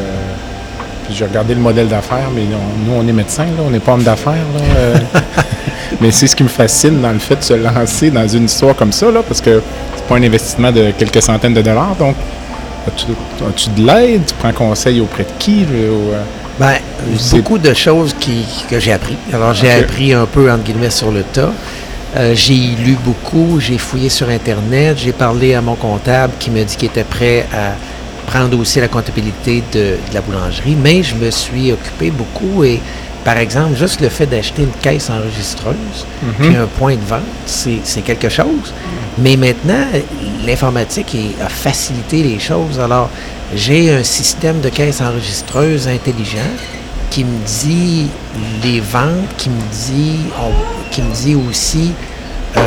puis j'ai regardé le modèle d'affaires, mais on- nous, on est médecins, là, on n'est pas homme d'affaires. euh. mais c'est ce qui me fascine dans le fait de se lancer dans une histoire comme ça, là, parce que c'est pas un investissement de quelques centaines de dollars. Donc, as-tu, as-tu de l'aide? Tu prends conseil auprès de qui? ou, euh? Ben, beaucoup de choses qui, que j'ai appris. Alors, j'ai appris un peu, entre guillemets, sur le tas. Euh, j'ai lu beaucoup, j'ai fouillé sur Internet, j'ai parlé à mon comptable qui me dit qu'il était prêt à prendre aussi la comptabilité de, de la boulangerie, mais je me suis occupé beaucoup et, par exemple, juste le fait d'acheter une caisse enregistreuse, puis un point de vente, c'est quelque chose. Mais maintenant, l'informatique a facilité les choses. Alors, j'ai un système de caisse enregistreuse intelligent qui me dit les ventes, qui me dit, qui me dit aussi euh,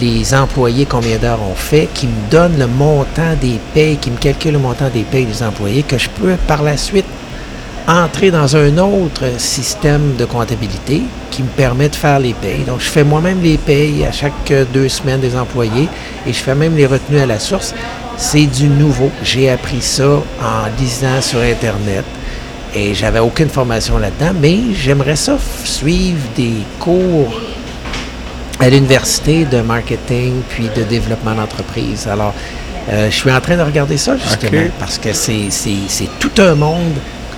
les employés, combien d'heures on fait, qui me donne le montant des payes, qui me calcule le montant des payes des employés, que je peux par la suite entrer dans un autre système de comptabilité qui me permet de faire les payes. Donc, je fais moi-même les payes à chaque deux semaines des employés et je fais même les retenues à la source. C'est du nouveau. J'ai appris ça en lisant sur Internet et j'avais aucune formation là-dedans, mais j'aimerais ça suivre des cours à l'université de marketing puis de développement d'entreprise. Alors, euh, je suis en train de regarder ça justement parce que c'est, c'est, c'est tout un monde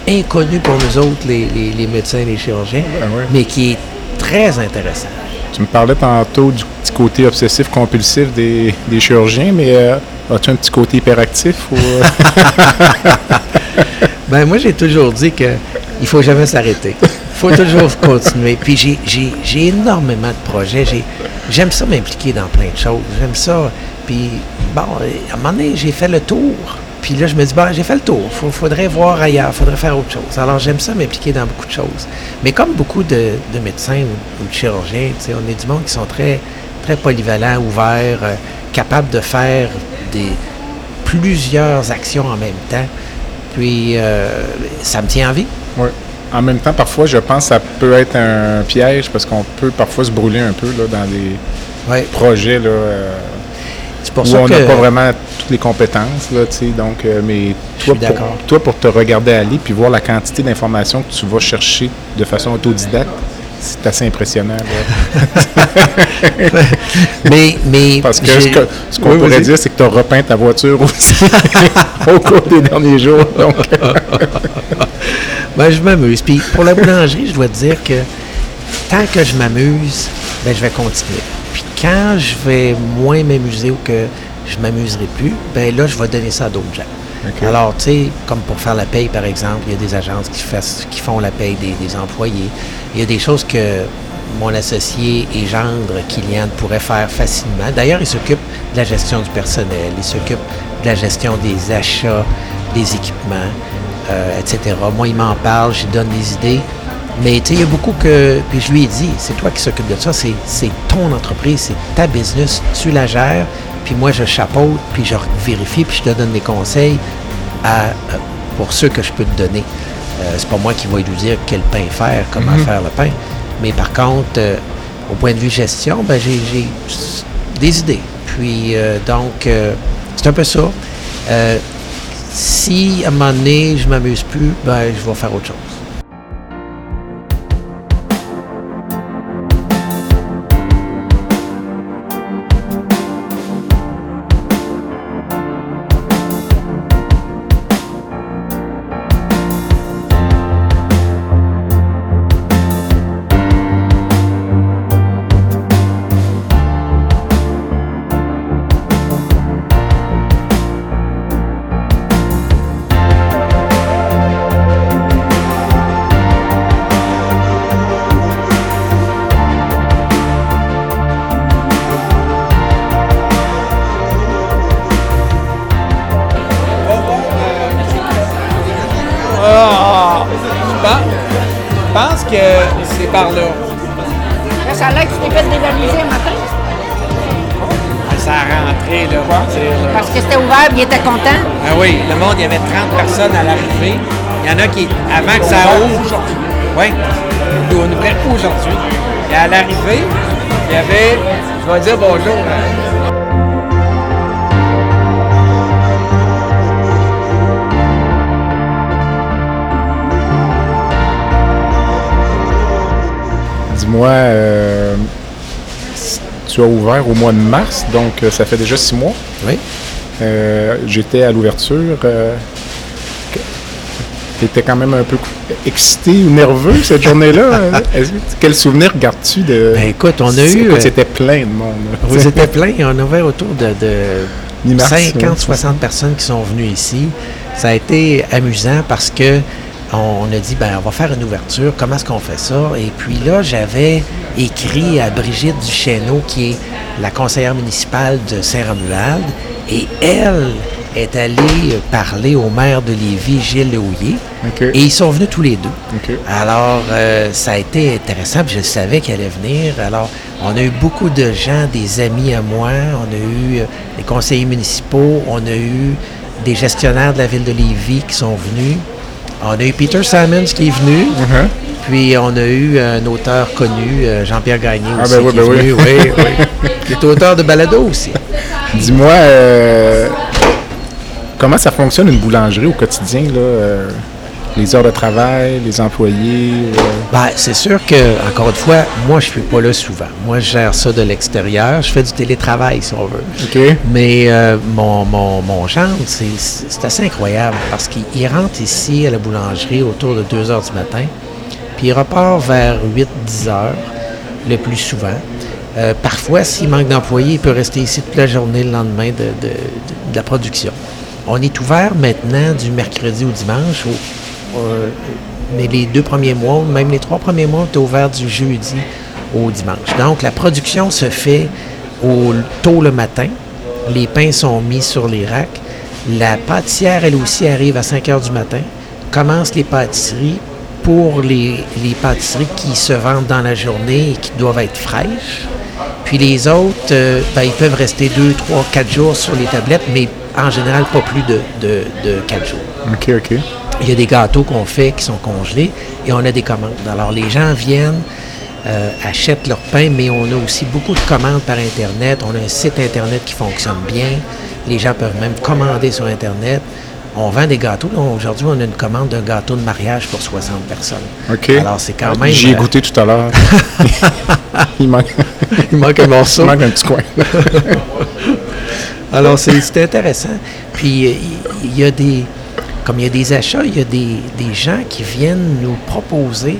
inconnu pour nous autres, les, les- les médecins et les chirurgiens, Ben ouais. mais qui est très intéressant. Tu me parlais tantôt du petit côté obsessif-compulsif des, des chirurgiens, mais euh, as-tu un petit côté hyperactif? Ou, euh? Ben moi, j'ai toujours dit que il faut jamais s'arrêter. Il faut toujours continuer. Puis j'ai, énormément de projets. J'ai, j'aime ça m'impliquer dans plein de choses. J'aime ça. Puis, bon, à un moment donné, j'ai fait le tour. Puis là, je me dis, bon, j'ai fait le tour. Il faudrait voir ailleurs. Il faudrait faire autre chose. Alors, j'aime ça m'impliquer dans beaucoup de choses. Mais comme beaucoup de, de médecins ou, ou de chirurgiens, on est du monde qui sont très, très polyvalents, ouverts, euh, capables de faire des, plusieurs actions en même temps. Puis, euh, ça me tient en vie. Ouais. En même temps, parfois, je pense que ça peut être un piège parce qu'on peut parfois se brûler un peu là, dans des projets là, euh, pour où ça on n'a pas vraiment toutes les compétences. Là, tu sais, donc, euh, mais toi pour, d'accord. toi, pour te regarder aller puis voir la quantité d'informations que tu vas chercher de façon autodidacte, c'est assez impressionnant. Mais, mais Parce que ce qu'on Oui, pourrait dire, c'est que tu as repeint ta voiture aussi au cours des derniers jours. Donc, Ben, je m'amuse. Puis pour la boulangerie, je dois te dire que tant que je m'amuse, ben, je vais continuer. Puis quand je vais moins m'amuser ou que je m'amuserai plus, ben là, je vais donner ça à d'autres gens. Alors, tu sais, comme pour faire la paye, par exemple, il y a des agences qui, fassent- qui font la paye des, des employés. Il y a des choses que mon associé et gendre, Kylian, pourrait faire facilement. D'ailleurs, il s'occupe de la gestion du personnel, il s'occupe de la gestion des achats, des équipements, euh, etc. Moi, il m'en parle, je lui donne des idées. Mais tu sais, il y a beaucoup que. Puis je lui ai dit, c'est toi qui s'occupe de ça, c'est ton entreprise, c'est ta business, tu la gères, puis moi je chapeaute, puis je vérifie, puis je te donne des conseils à, euh, pour ceux que je peux te donner. Euh, c'est pas moi qui vais lui dire quel pain faire, comment faire le pain. Mais par contre, euh, au point de vue gestion, ben, j'ai des idées. Puis, euh, donc, c'est un peu ça. Si à un moment donné, je m'amuse plus, ben, je vais faire autre chose. Je vais dire bonjour. hein. Dis-moi, euh, tu as ouvert au mois de mars, donc euh, ça fait déjà six mois. Oui. Euh, J'étais à l'ouverture. tu étais quand même un peu excité ou nerveux cette journée-là? Quel souvenir gardes-tu de. Ben, écoute, on a eu, euh, C'était plein de monde. Vous étiez plein. On a ouvert autour de, de Mi-mars, 50, oui. 60 personnes qui sont venues ici. Ça a été amusant parce que on, on a dit, ben, on va faire une ouverture. Comment est-ce qu'on fait ça? Et puis là, j'avais écrit à Brigitte Duchesneau, qui est la conseillère municipale de Saint-Romuald, et elle est allée parler au maire de Lévis, Gilles Lehouillier, OK. et ils sont venus tous les deux. Alors, euh, ça a été intéressant, puis je savais qu'elle allait venir. Alors, on a eu beaucoup de gens, des amis à moi, on a eu euh, des conseillers municipaux, on a eu des gestionnaires de la ville de Lévis qui sont venus. On a eu Peter Simons qui est venu, Mhm. puis on a eu un auteur connu, euh, Jean-Pierre Gagné Ah, aussi, ben oui, qui ben est oui. Oui, oui. Qui est auteur de balado aussi. Dis-moi, euh, comment ça fonctionne une boulangerie au quotidien, là? euh, les heures de travail, les employés. euh, Ben, c'est sûr que, encore une fois, moi, je suis pas là souvent. Moi, je gère ça de l'extérieur. Je fais du télétravail, si on veut. OK. Mais euh, mon, mon, mon gendre, c'est- c'est assez incroyable parce qu'il il rentre ici à la boulangerie autour de 2 heures du matin, puis il repart vers 8-10 heures le plus souvent. Euh, parfois, s'il manque d'employés, il peut rester ici toute la journée le lendemain de, de- de- de la production. On est ouvert maintenant du mercredi au dimanche, euh, mais les deux premiers mois, même les trois premiers mois, on est ouvert du jeudi au dimanche. Donc, la production se fait au, tôt le matin. Les pains sont mis sur les racks. La pâtissière, elle aussi, arrive à 5 heures du matin, commence les pâtisseries pour les pâtisseries qui se vendent dans la journée et qui doivent être fraîches. Puis les autres, euh, ben, ils peuvent rester 2, 3, 4 jours sur les tablettes, mais en général pas plus de, de, de 4 jours. OK, OK. Il y a des gâteaux qu'on fait qui sont congelés et on a des commandes. Alors les gens viennent, euh, achètent leur pain, mais on a aussi beaucoup de commandes par Internet. On a un site Internet qui fonctionne bien. Les gens peuvent même commander sur Internet. On vend des gâteaux. Aujourd'hui, on a une commande d'un gâteau de mariage pour 60 personnes. OK. Alors c'est quand même... J'y ai euh, goûté tout à l'heure. Il manque, Il manque un morceau. il manque un petit coin. Alors, c'est intéressant. Puis, euh, il il y, a des. Comme il y a des achats, il y a des, des gens qui viennent nous proposer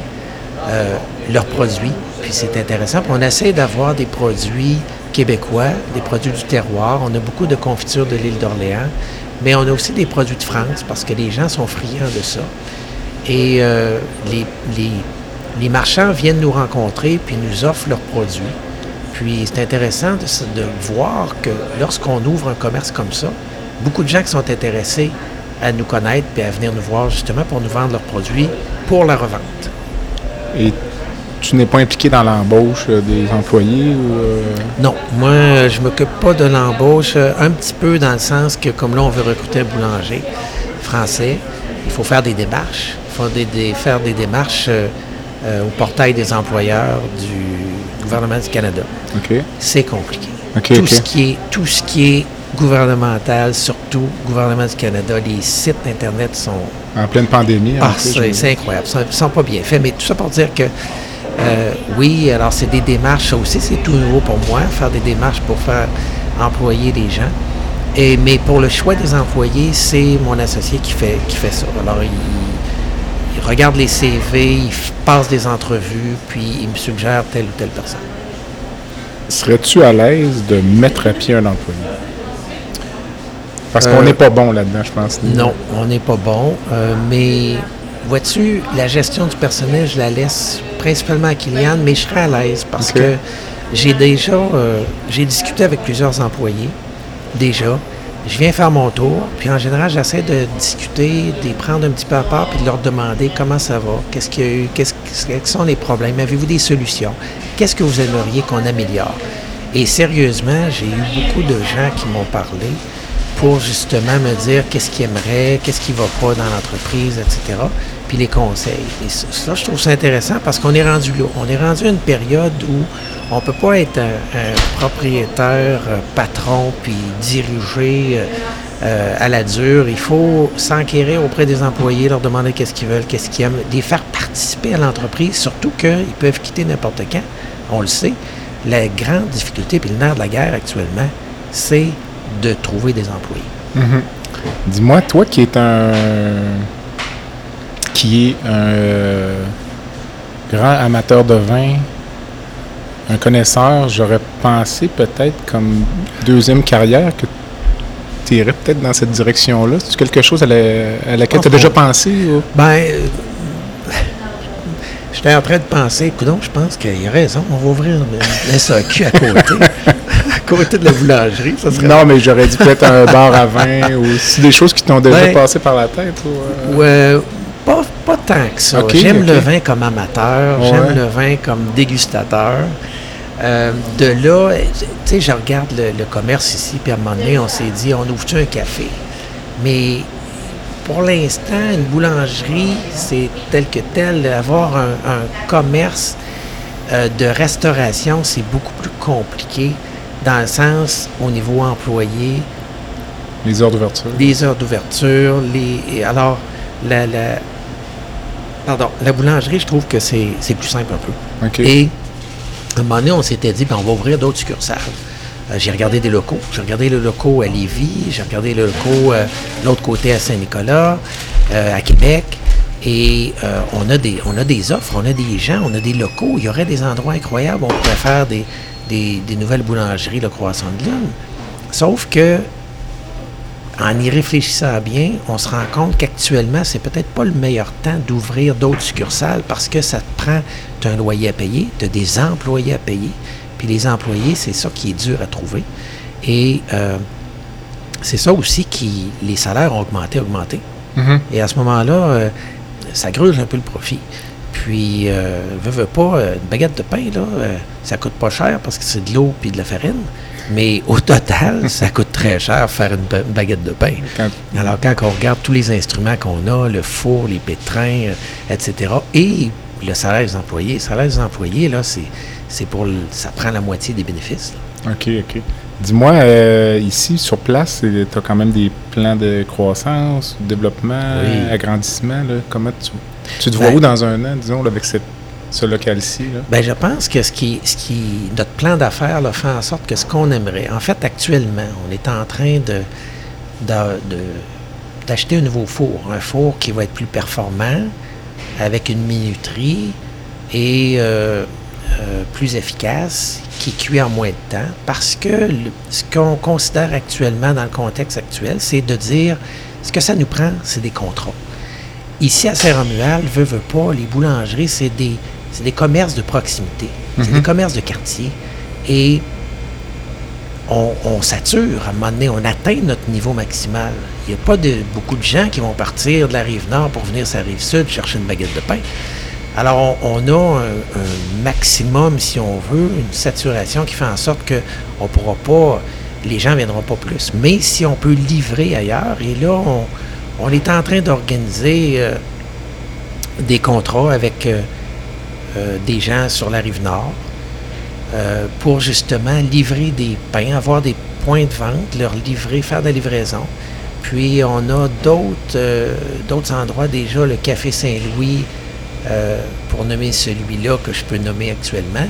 euh, leurs produits. Puis, c'est intéressant. Puis, on essaie d'avoir des produits québécois, des produits du terroir. On a beaucoup de confitures de l'île d'Orléans. Mais on a aussi des produits de France parce que les gens sont friands de ça. Et euh, les, les, les marchands viennent nous rencontrer puis nous offrent leurs produits. Puis c'est intéressant de, voir que lorsqu'on ouvre un commerce comme ça, beaucoup de gens qui sont intéressés à nous connaître et à venir nous voir justement pour nous vendre leurs produits pour la revente. Et tu n'es pas impliqué dans l'embauche euh, des employés ou. euh, Non, moi, euh, je m'occupe pas de l'embauche, un petit peu dans le sens que, comme là, on veut recruter un boulanger français, il faut faire des démarches, il font des- des- faire des démarches euh, au portail des employeurs du gouvernement du Canada. C'est compliqué. Tout. Ce qui est, tout ce qui est gouvernemental, surtout gouvernement du Canada, les sites Internet sont En pleine pandémie. en ah, c'est incroyable. Ils sont pas bien faits. Mais tout ça pour dire que, euh, oui, alors c'est des démarches, ça aussi, c'est tout nouveau pour moi, faire des démarches pour faire employer les gens. Et, mais pour le choix des employés, c'est mon associé qui fait, qui fait ça. Alors, il, il regarde les CV, il passe des entrevues, puis il me suggère telle ou telle personne. Serais-tu à l'aise de mettre à pied un employé? Parce qu'on Euh, n'est pas bon là-dedans, je pense. Non, on n'est pas bon. euh, mais vois-tu, la gestion du personnel, je la laisse principalement à Kylian, mais je serai à l'aise parce que j'ai déjà euh, j'ai discuté avec plusieurs employés déjà. Je viens faire mon tour, puis en général, j'essaie de discuter, de les prendre un petit peu à part, puis de leur demander comment ça va, qu'est-ce qu'il y a eu, qu'est-ce quels sont les problèmes, avez-vous des solutions, qu'est-ce que vous aimeriez qu'on améliore? Et sérieusement, j'ai eu beaucoup de gens qui m'ont parlé pour justement me dire qu'est-ce qu'ils aimeraient, qu'est-ce qui ne va pas dans l'entreprise, etc. Puis les conseils. Et ça, je trouve ça intéressant parce qu'on est rendu là. On est rendu à une période où on ne peut pas être un, propriétaire, un patron, puis diriger euh, euh, à la dure. Il faut s'enquérir auprès des employés, leur demander qu'est-ce qu'ils veulent, qu'est-ce qu'ils aiment, les faire participer à l'entreprise, surtout qu'ils peuvent quitter n'importe quand. On le sait. La grande difficulté, puis le nerf de la guerre actuellement, c'est de trouver des employés. Mhm. Dis-moi, toi qui es un. Qui est un euh, grand amateur de vin, un connaisseur, j'aurais pensé peut-être comme deuxième carrière que tu irais peut-être dans cette direction-là. C'est quelque chose à, la- à laquelle tu as déjà pensé? ou? Ben, euh, j'étais en train de penser, coudonc, je pense qu'il a raison, on va ouvrir une, SAQ à côté, à côté de la boulangerie, ça serait... Non, mais j'aurais dit peut-être un bar à vin ou des choses qui t'ont déjà Ben, passé par la tête. Ou, euh, Ou, euh, pas, pas tant que ça. J'aime le vin comme amateur, Ouais. j'aime le vin comme dégustateur. Euh, de là, tu sais, je regarde le, le commerce ici, puis à un moment donné, on s'est dit, on ouvre-tu un café? Mais pour l'instant, une boulangerie, c'est tel que tel. Avoir un, un commerce euh, de restauration, c'est beaucoup plus compliqué dans le sens au niveau employé, les heures d'ouverture. les heures d'ouverture, les. alors, la, la- pardon, la boulangerie, je trouve que c'est plus simple un peu. Et à un moment donné, on s'était dit, ben, on va ouvrir d'autres succursales. Euh, j'ai regardé des locaux. J'ai regardé le locaux à Lévis, j'ai regardé le locaux euh, de l'autre côté à Saint-Nicolas, euh, à Québec. Et on, a des, on a des offres, on a des gens, on a des locaux. Il y aurait des endroits incroyables. où On pourrait faire des, des, des nouvelles boulangeries, le Croissant de Lune. Sauf que en y réfléchissant bien, on se rend compte qu'actuellement, c'est peut-être pas le meilleur temps d'ouvrir d'autres succursales parce que ça te prend, un loyer à payer, tu as des employés à payer. Puis les employés, c'est ça qui est dur à trouver. Et euh, c'est ça aussi qui, les salaires ont augmenté, augmenté. Mhm. Et à ce moment-là, euh, ça gruge un peu le profit. Puis, euh, veux, veux pas, euh, une baguette de pain, là, ça coûte pas cher parce que c'est de l'eau puis de la farine. Mais au total, ça coûte très cher faire une, ba- une baguette de pain. Quand- Alors, quand on regarde tous les instruments qu'on a, le four, les pétrins, euh, etc., et le salaire des employés, le salaire des employés, là, c'est, pour, le- ça prend la moitié des bénéfices. là. OK, OK. Dis-moi, euh, ici, sur place, tu as quand même des plans de croissance, développement, Oui. agrandissement. Là. Comment tu, tu te vois Ben- où dans un an, disons, là, avec cette- ce local-ci? Ben, je pense que ce qui, ce qui, notre plan d'affaires là, fait en sorte que ce qu'on aimerait, en fait, actuellement, on est en train de, d'acheter un nouveau four, un four qui va être plus performant, avec une minuterie et euh, euh, plus efficace, qui cuit en moins de temps, parce que ce qu'on considère actuellement dans le contexte actuel, c'est de dire ce que ça nous prend, c'est des contrats. Ici, à Saint-Romuald, veut, veut pas, les boulangeries, c'est des, c'est des commerces de proximité. C'est des commerces de quartier. Et on, on sature, à un moment donné, on atteint notre niveau maximal. Il n'y a pas de, beaucoup de gens qui vont partir de la rive nord pour venir sur la rive sud chercher une baguette de pain. Alors, on, on a un, un maximum, si on veut, une saturation qui fait en sorte que on pourra pas, les gens ne viendront pas plus. Mais si on peut livrer ailleurs, et là, on, on est en train d'organiser euh, des contrats avec euh, des gens sur la rive nord euh, pour justement livrer des pains, avoir des points de vente, leur livrer, faire de la livraison. Puis on a d'autres euh, endroits déjà, le Café Saint-Louis, euh, pour nommer celui-là que je peux nommer actuellement,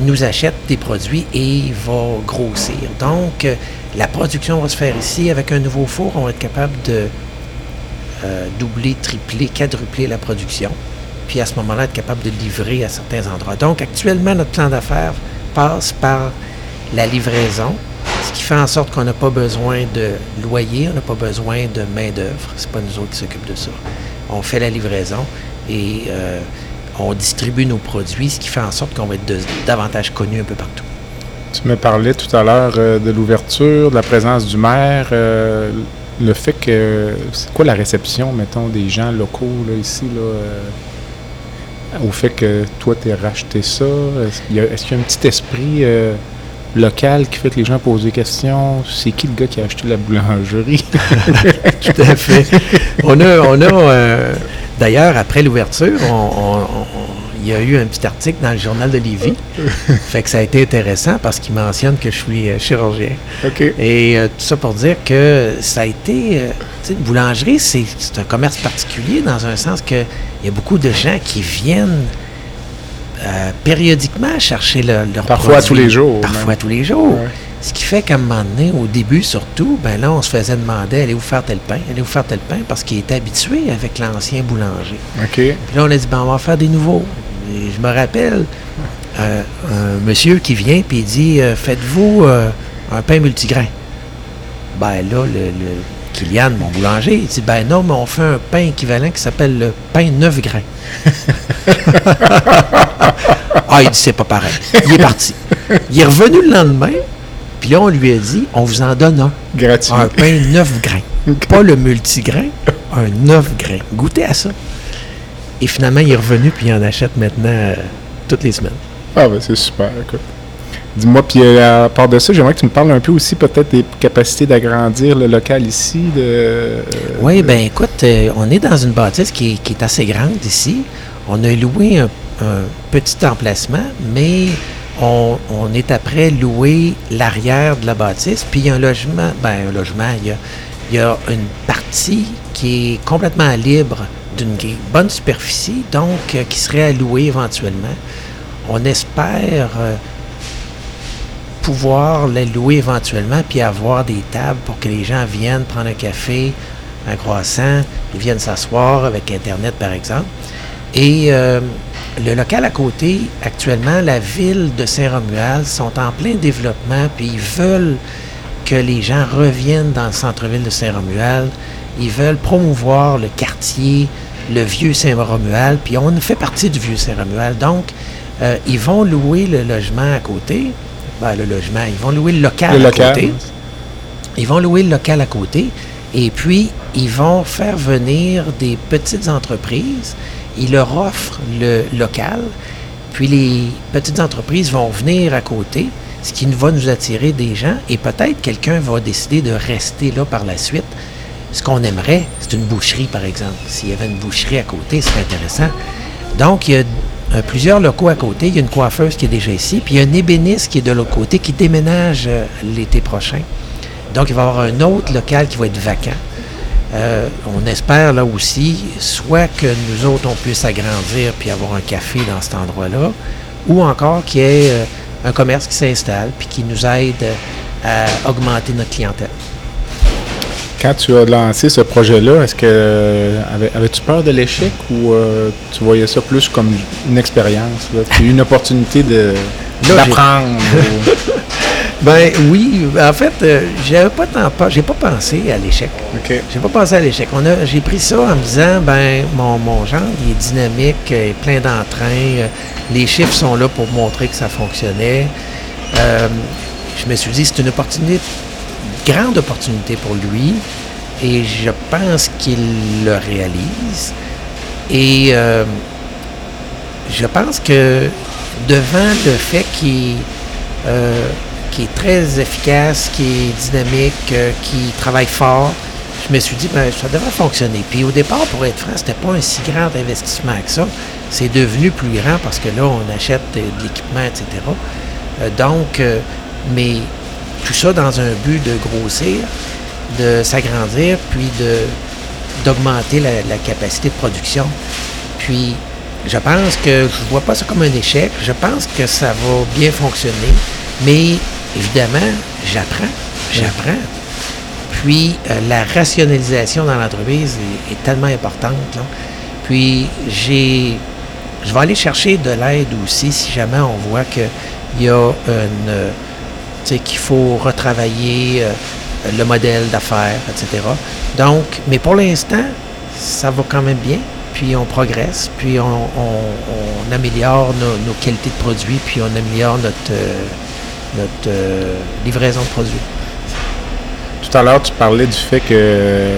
nous achète des produits et va grossir. Donc, euh, la production va se faire ici avec un nouveau four. On va être capable de euh, doubler, tripler, quadrupler la production. Puis à ce moment-là, être capable de livrer à certains endroits. Donc, actuellement, notre plan d'affaires passe par la livraison, ce qui fait en sorte qu'on n'a pas besoin de loyer, on n'a pas besoin de main-d'œuvre. C'est pas nous autres qui s'occupent de ça. On fait la livraison et euh, on distribue nos produits, ce qui fait en sorte qu'on va être davantage connus un peu partout. Tu me parlais tout à l'heure euh, de l'ouverture, de la présence du maire, euh, le fait que. C'est quoi la réception, mettons, des gens locaux ici, là, au fait que toi, tu racheté ça? Est-ce qu'il y, a- un petit esprit euh, local qui fait que les gens posent des questions? C'est qui le gars qui a acheté la boulangerie? Tout à fait. On a, on a euh, d'ailleurs, après l'ouverture, on- il y a eu un petit article dans le journal de Lévis. fait que ça a été intéressant parce qu'il mentionne que je suis euh, chirurgien. Et euh, tout ça pour dire que ça a été. euh, tu sais, une boulangerie, c'est un commerce particulier dans un sens que il y a beaucoup de gens qui viennent euh, périodiquement chercher le- leur Parfois produit. tous les jours, Parfois même. tous les jours. Ouais. Ce qui fait qu'à un moment donné, au début surtout, ben là, on se faisait demander allez-vous faire tel pain? Allez-vous faire tel pain? Parce qu'il était habitué avec l'ancien boulanger. OK. Puis là, on a dit ben, on va faire des nouveaux. Et je me rappelle euh, un monsieur qui vient puis il dit euh, Faites-vous euh, un pain multigrain Ben là, le, le Kylian, mon boulanger, il dit Ben non, mais on fait un pain équivalent qui s'appelle le pain 9 grains. ah, il dit C'est pas pareil. Il est parti. Il est revenu le lendemain, puis là, on lui a dit On vous en donne un. Gratuit. Un pain 9 grains. Pas le multigrain, un 9 grains. Goûtez à ça. Et finalement, il est revenu puis il en achète maintenant euh, toutes les semaines. Ah ben c'est super, écoute. Dis-moi, puis euh, à part de ça, j'aimerais que tu me parles un peu aussi peut-être des capacités d'agrandir le local ici. De, euh, Oui, ben écoute, on est dans une bâtisse qui est, qui est assez grande ici. On a loué un, un petit emplacement, mais on, on est après louer l'arrière de la bâtisse. Puis il y a un logement, ben un logement, il y a, il y a une partie qui est complètement libre d'une bonne superficie, donc euh, qui serait louer éventuellement. On espère euh, pouvoir la louer éventuellement, puis avoir des tables pour que les gens viennent prendre un café, un croissant, ils viennent s'asseoir avec Internet, par exemple. Et euh, le local à côté, actuellement, la ville de Saint-Romuald sont en plein développement, puis ils veulent que les gens reviennent dans le centre-ville de Saint-Romuald. Ils veulent promouvoir le quartier, le vieux Saint-Romuald, puis on fait partie du vieux Saint-Romuald. Donc, euh, ils vont louer le logement à côté. Ben, le logement, ils vont louer le local le à local. côté. Ils vont louer le local à côté et puis ils vont faire venir des petites entreprises. Ils leur offrent le local, puis les petites entreprises vont venir à côté, ce qui va nous attirer des gens et peut-être quelqu'un va décider de rester là par la suite. Ce qu'on aimerait, c'est une boucherie, par exemple. S'il y avait une boucherie à côté, ce serait intéressant. Donc, il y a euh, plusieurs locaux à côté. Il y a une coiffeuse qui est déjà ici, puis il y a un ébéniste qui est de l'autre côté, qui déménage euh, l'été prochain. Donc, il va y avoir un autre local qui va être vacant. Euh, on espère là aussi, soit que nous autres, on puisse agrandir puis avoir un café dans cet endroit-là, ou encore qu'il y ait un commerce qui s'installe puis qui nous aide à augmenter notre clientèle. Quand tu as lancé ce projet-là, est-ce que euh, avais- avais-tu peur de l'échec ou euh, tu voyais ça plus comme une expérience, une opportunité de d'apprendre? ou- Ben oui, en fait, euh, j'avais pas tant pas, j'ai pas pensé à l'échec. J'ai pas pensé à l'échec. On a, j'ai pris ça en me disant, ben mon, mon genre, il est dynamique, euh, plein d'entrain. euh, les chiffres sont là pour montrer que ça fonctionnait. Je me suis dit, c'est une opportunité, grande opportunité pour lui, et je pense qu'il le réalise. Et euh, je pense que devant le fait qu'il euh, qui est très efficace, qui est dynamique, euh, qui travaille fort, je me suis dit, ben, ça devrait fonctionner. Puis au départ, pour être franc, c'était pas un si grand investissement que ça. C'est devenu plus grand parce que là, on achète de, de l'équipement, etc. Euh, donc, euh, mais tout ça dans un but de grossir, de s'agrandir, puis d'augmenter la, capacité de production. Puis, je pense que je vois pas ça comme un échec. Je pense que ça va bien fonctionner. Mais évidemment, j'apprends. J'apprends. Puis euh, la rationalisation dans l'entreprise est, tellement importante. Puis j'ai. Je vais aller chercher de l'aide aussi si jamais on voit qu'il y a une. Qu'il faut retravailler euh, le modèle d'affaires, etc. Donc, mais pour l'instant, ça va quand même bien. Puis on progresse, puis on, améliore nos, qualités de produits, puis on améliore notre, euh, notre euh, livraison de produits. Tout à l'heure, tu parlais du fait que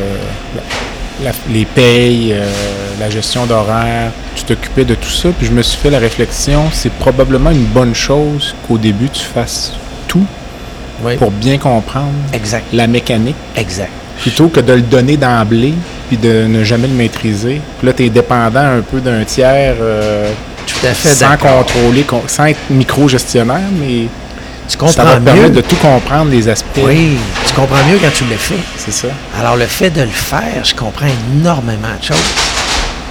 les payes, la gestion d'horaire, tu t'occupais de tout ça, puis je me suis fait la réflexion, c'est probablement une bonne chose qu'au début tu fasses tout Oui. pour bien comprendre Exact. la mécanique, Exact. plutôt que de le donner d'emblée, puis de ne jamais le maîtriser. Puis là, tu es dépendant un peu d'un tiers euh, Tout à fait sans contrôler, con- sans être micro-gestionnaire, mais Tu ça va comprends te mieux. permettre de tout comprendre, les aspects. Oui, tu comprends mieux quand tu le fais. C'est ça. Alors, le fait de le faire, je comprends énormément de choses.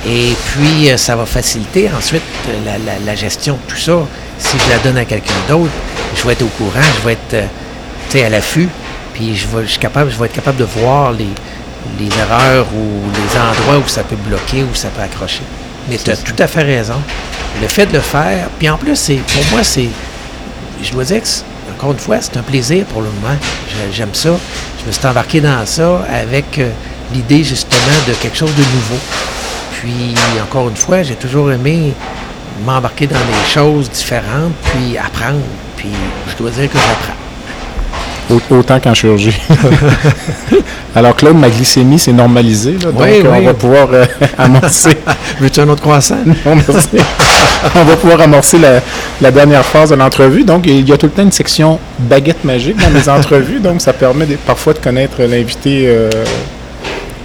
Et puis, euh, ça va faciliter ensuite la, la- la gestion de tout ça. Si je la donne à quelqu'un d'autre, je vais être au courant, je vais être euh, à l'affût, puis je vais, je, suis capable, je vais être capable de voir les, les erreurs ou les endroits où ça peut bloquer, où ça peut accrocher. Mais tu as tout à fait raison. Le fait de le faire, puis en plus, c'est pour moi, c'est je dois dire que, encore une fois, c'est un plaisir pour le moment. J'aime ça. Je me suis embarqué dans ça avec euh, l'idée justement de quelque chose de nouveau. Puis, encore une fois, j'ai toujours aimé m'embarquer dans des choses différentes, puis apprendre. Puis, je dois dire que j'apprends. Au- Autant qu'en chirurgie. Alors Claude, ma glycémie s'est normalisée, là, donc Oui, oui. on va pouvoir euh, amorcer. Veux-tu un autre croissant? Non, merci. on va pouvoir amorcer la, la dernière phase de l'entrevue. Donc, il y a tout le temps une section baguette magique dans les entrevues, donc ça permet de- parfois de connaître l'invité euh,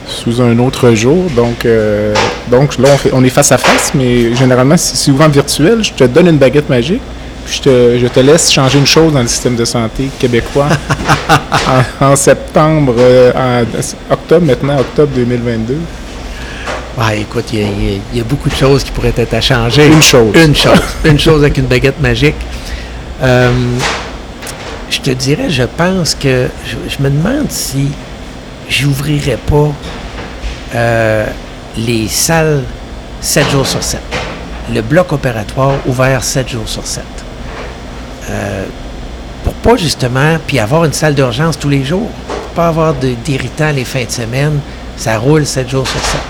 sous un autre jour. Donc, euh, donc là, on, fait- on est face à face, mais généralement, c'est souvent virtuel. Je te donne une baguette magique. Puis je te, je te laisse changer une chose dans le système de santé québécois en, en septembre, euh, en octobre maintenant, octobre 2022. Ah, écoute, il y, a- y y beaucoup de choses qui pourraient être à changer. Une chose. Une chose. Une chose avec une baguette magique. Euh, je te dirais, je pense que. Je, je me demande si j'ouvrirais pas euh, les salles 7 jours sur 7. Le bloc opératoire ouvert 7 jours sur 7. Euh, pour pas justement, puis avoir une salle d'urgence tous les jours, pour pas avoir d'irritants les fins de semaine, ça roule 7 jours sur 7.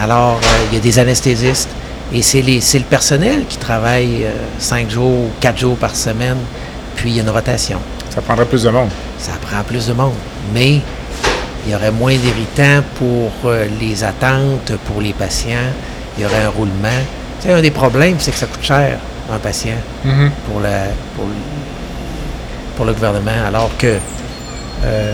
Alors, euh, il y a des anesthésistes et c'est le personnel qui travaille 5 jours, 4 jours par semaine, puis il y a une rotation. Ça prendrait plus de monde. Ça prend plus de monde, mais il y aurait moins d'irritants pour euh, les attentes, pour les patients, il y aurait un roulement. Tu sais, un des problèmes, c'est que ça coûte cher, un patient, pour, la, pour, le- pour le gouvernement, alors que euh,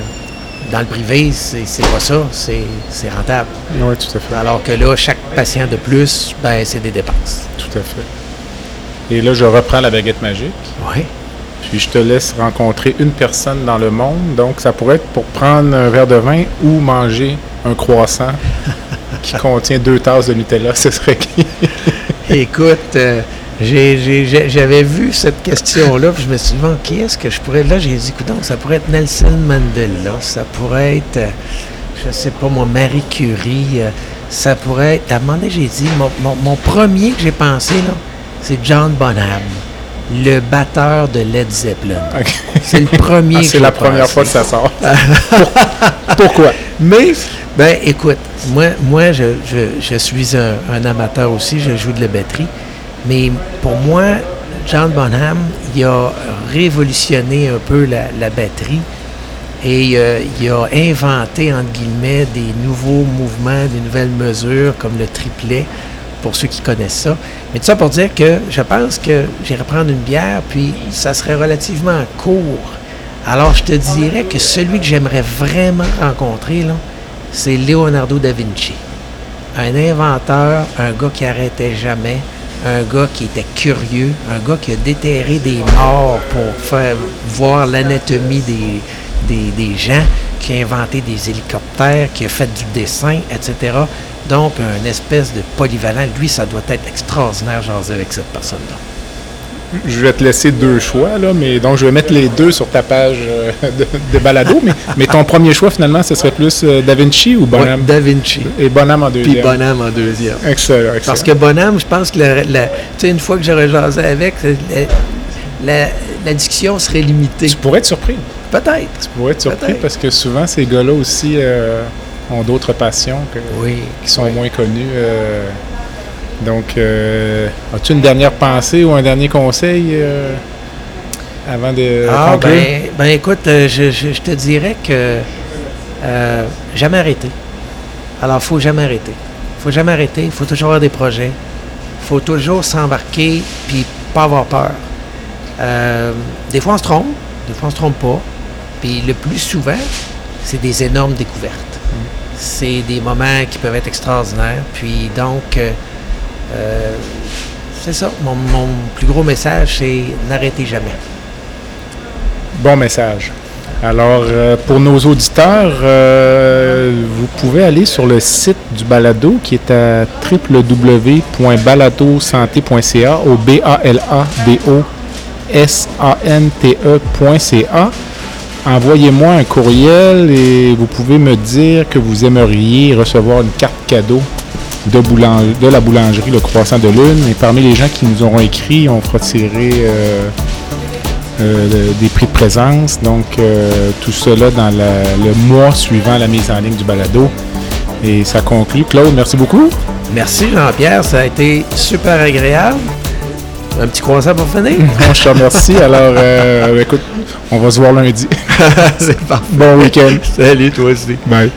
dans le privé, c'est pas ça, c'est rentable. Oui, tout à fait. Alors que là, chaque patient de plus, ben, c'est des dépenses. Tout à fait. Et là, je reprends la baguette magique. Oui. Puis je te laisse rencontrer une personne dans le monde. Donc, ça pourrait être pour prendre un verre de vin ou manger un croissant qui contient deux tasses de Nutella. Ce serait qui? Écoute, euh, j'avais vu cette question-là, puis je me suis dit, bon, qui est-ce que je pourrais. Là, j'ai dit, écoute, donc, ça pourrait être Nelson Mandela, ça pourrait être, euh, je sais pas, moi, Marie Curie, euh, ça pourrait être. À un moment donné, j'ai dit, mon, mon- mon premier que j'ai pensé, là, c'est John Bonham, le batteur de Led Zeppelin. C'est le premier Ah, c'est la première fois que ça sort. Pour- Pourquoi? Mais, ben, écoute, moi, moi je, je- je suis un, un amateur aussi, je joue de la batterie. Mais pour moi, John Bonham, il a révolutionné un peu la, batterie et euh, il a inventé, entre guillemets, des nouveaux mouvements, des nouvelles mesures, comme le triplet, pour ceux qui connaissent ça. Mais tout ça pour dire que je pense que j'irai prendre une bière, puis ça serait relativement court. Alors, je te dirais que celui que j'aimerais vraiment rencontrer, c'est Leonardo da Vinci. Un inventeur, un gars qui arrêtait jamais, un gars qui était curieux, un gars qui a déterré des morts pour faire voir l'anatomie des, gens, qui a inventé des hélicoptères, qui a fait du dessin, etc. Donc, un espèce de polyvalent. Lui, ça doit être extraordinaire, jaser avec cette personne-là. Je vais te laisser deux choix, là, mais donc je vais mettre les deux sur ta page euh, de, de balado. mais, mais ton premier choix, finalement, ce serait plus euh, Da Vinci ou Bonham? Ouais, da Vinci. Et Bonham en deuxième. Puis Bonham en deuxième. Excellent, excellent. Parce que Bonham, je pense que la, la- une fois que j'aurais jasé avec, la, la- discussion serait limitée. Tu pourrais être surpris. Peut-être. Tu pourrais être surpris parce que souvent, ces gars-là aussi euh, ont d'autres passions que- Oui. qui sont moins connues. Donc, euh, as-tu une dernière pensée ou un dernier conseil euh, avant de Ah, ben, ben écoute, euh, je, je- je te dirais que euh, jamais arrêter. Alors, faut jamais arrêter. faut jamais arrêter. Il faut toujours avoir des projets. Il faut toujours s'embarquer puis pas avoir peur. Des fois, on se trompe. Des fois, on se trompe pas. Puis le plus souvent, c'est des énormes découvertes. C'est des moments qui peuvent être extraordinaires. Puis donc, euh, c'est ça. Mon, plus gros message, c'est n'arrêtez jamais. Bon message. Alors, euh, pour nos auditeurs, euh, vous pouvez aller sur le site du balado qui est à www.baladosanté.ca au b a l a d o s a n t e.ca. Envoyez-moi un courriel et vous pouvez me dire que vous aimeriez recevoir une carte cadeau de, boulang- de la boulangerie Le Croissant de Lune. Et parmi les gens qui nous auront écrit, on fera tirer euh, euh, le- des prix de présence. Donc, euh, tout cela dans la- le mois suivant la mise en ligne du balado. Et ça conclut. Claude, merci beaucoup. Merci Jean-Pierre, ça a été super agréable. Un petit croissant pour finir? Bon, je te remercie. Alors, écoute, on va se voir lundi. C'est parfait. Bon week-end. Salut toi aussi. Bye.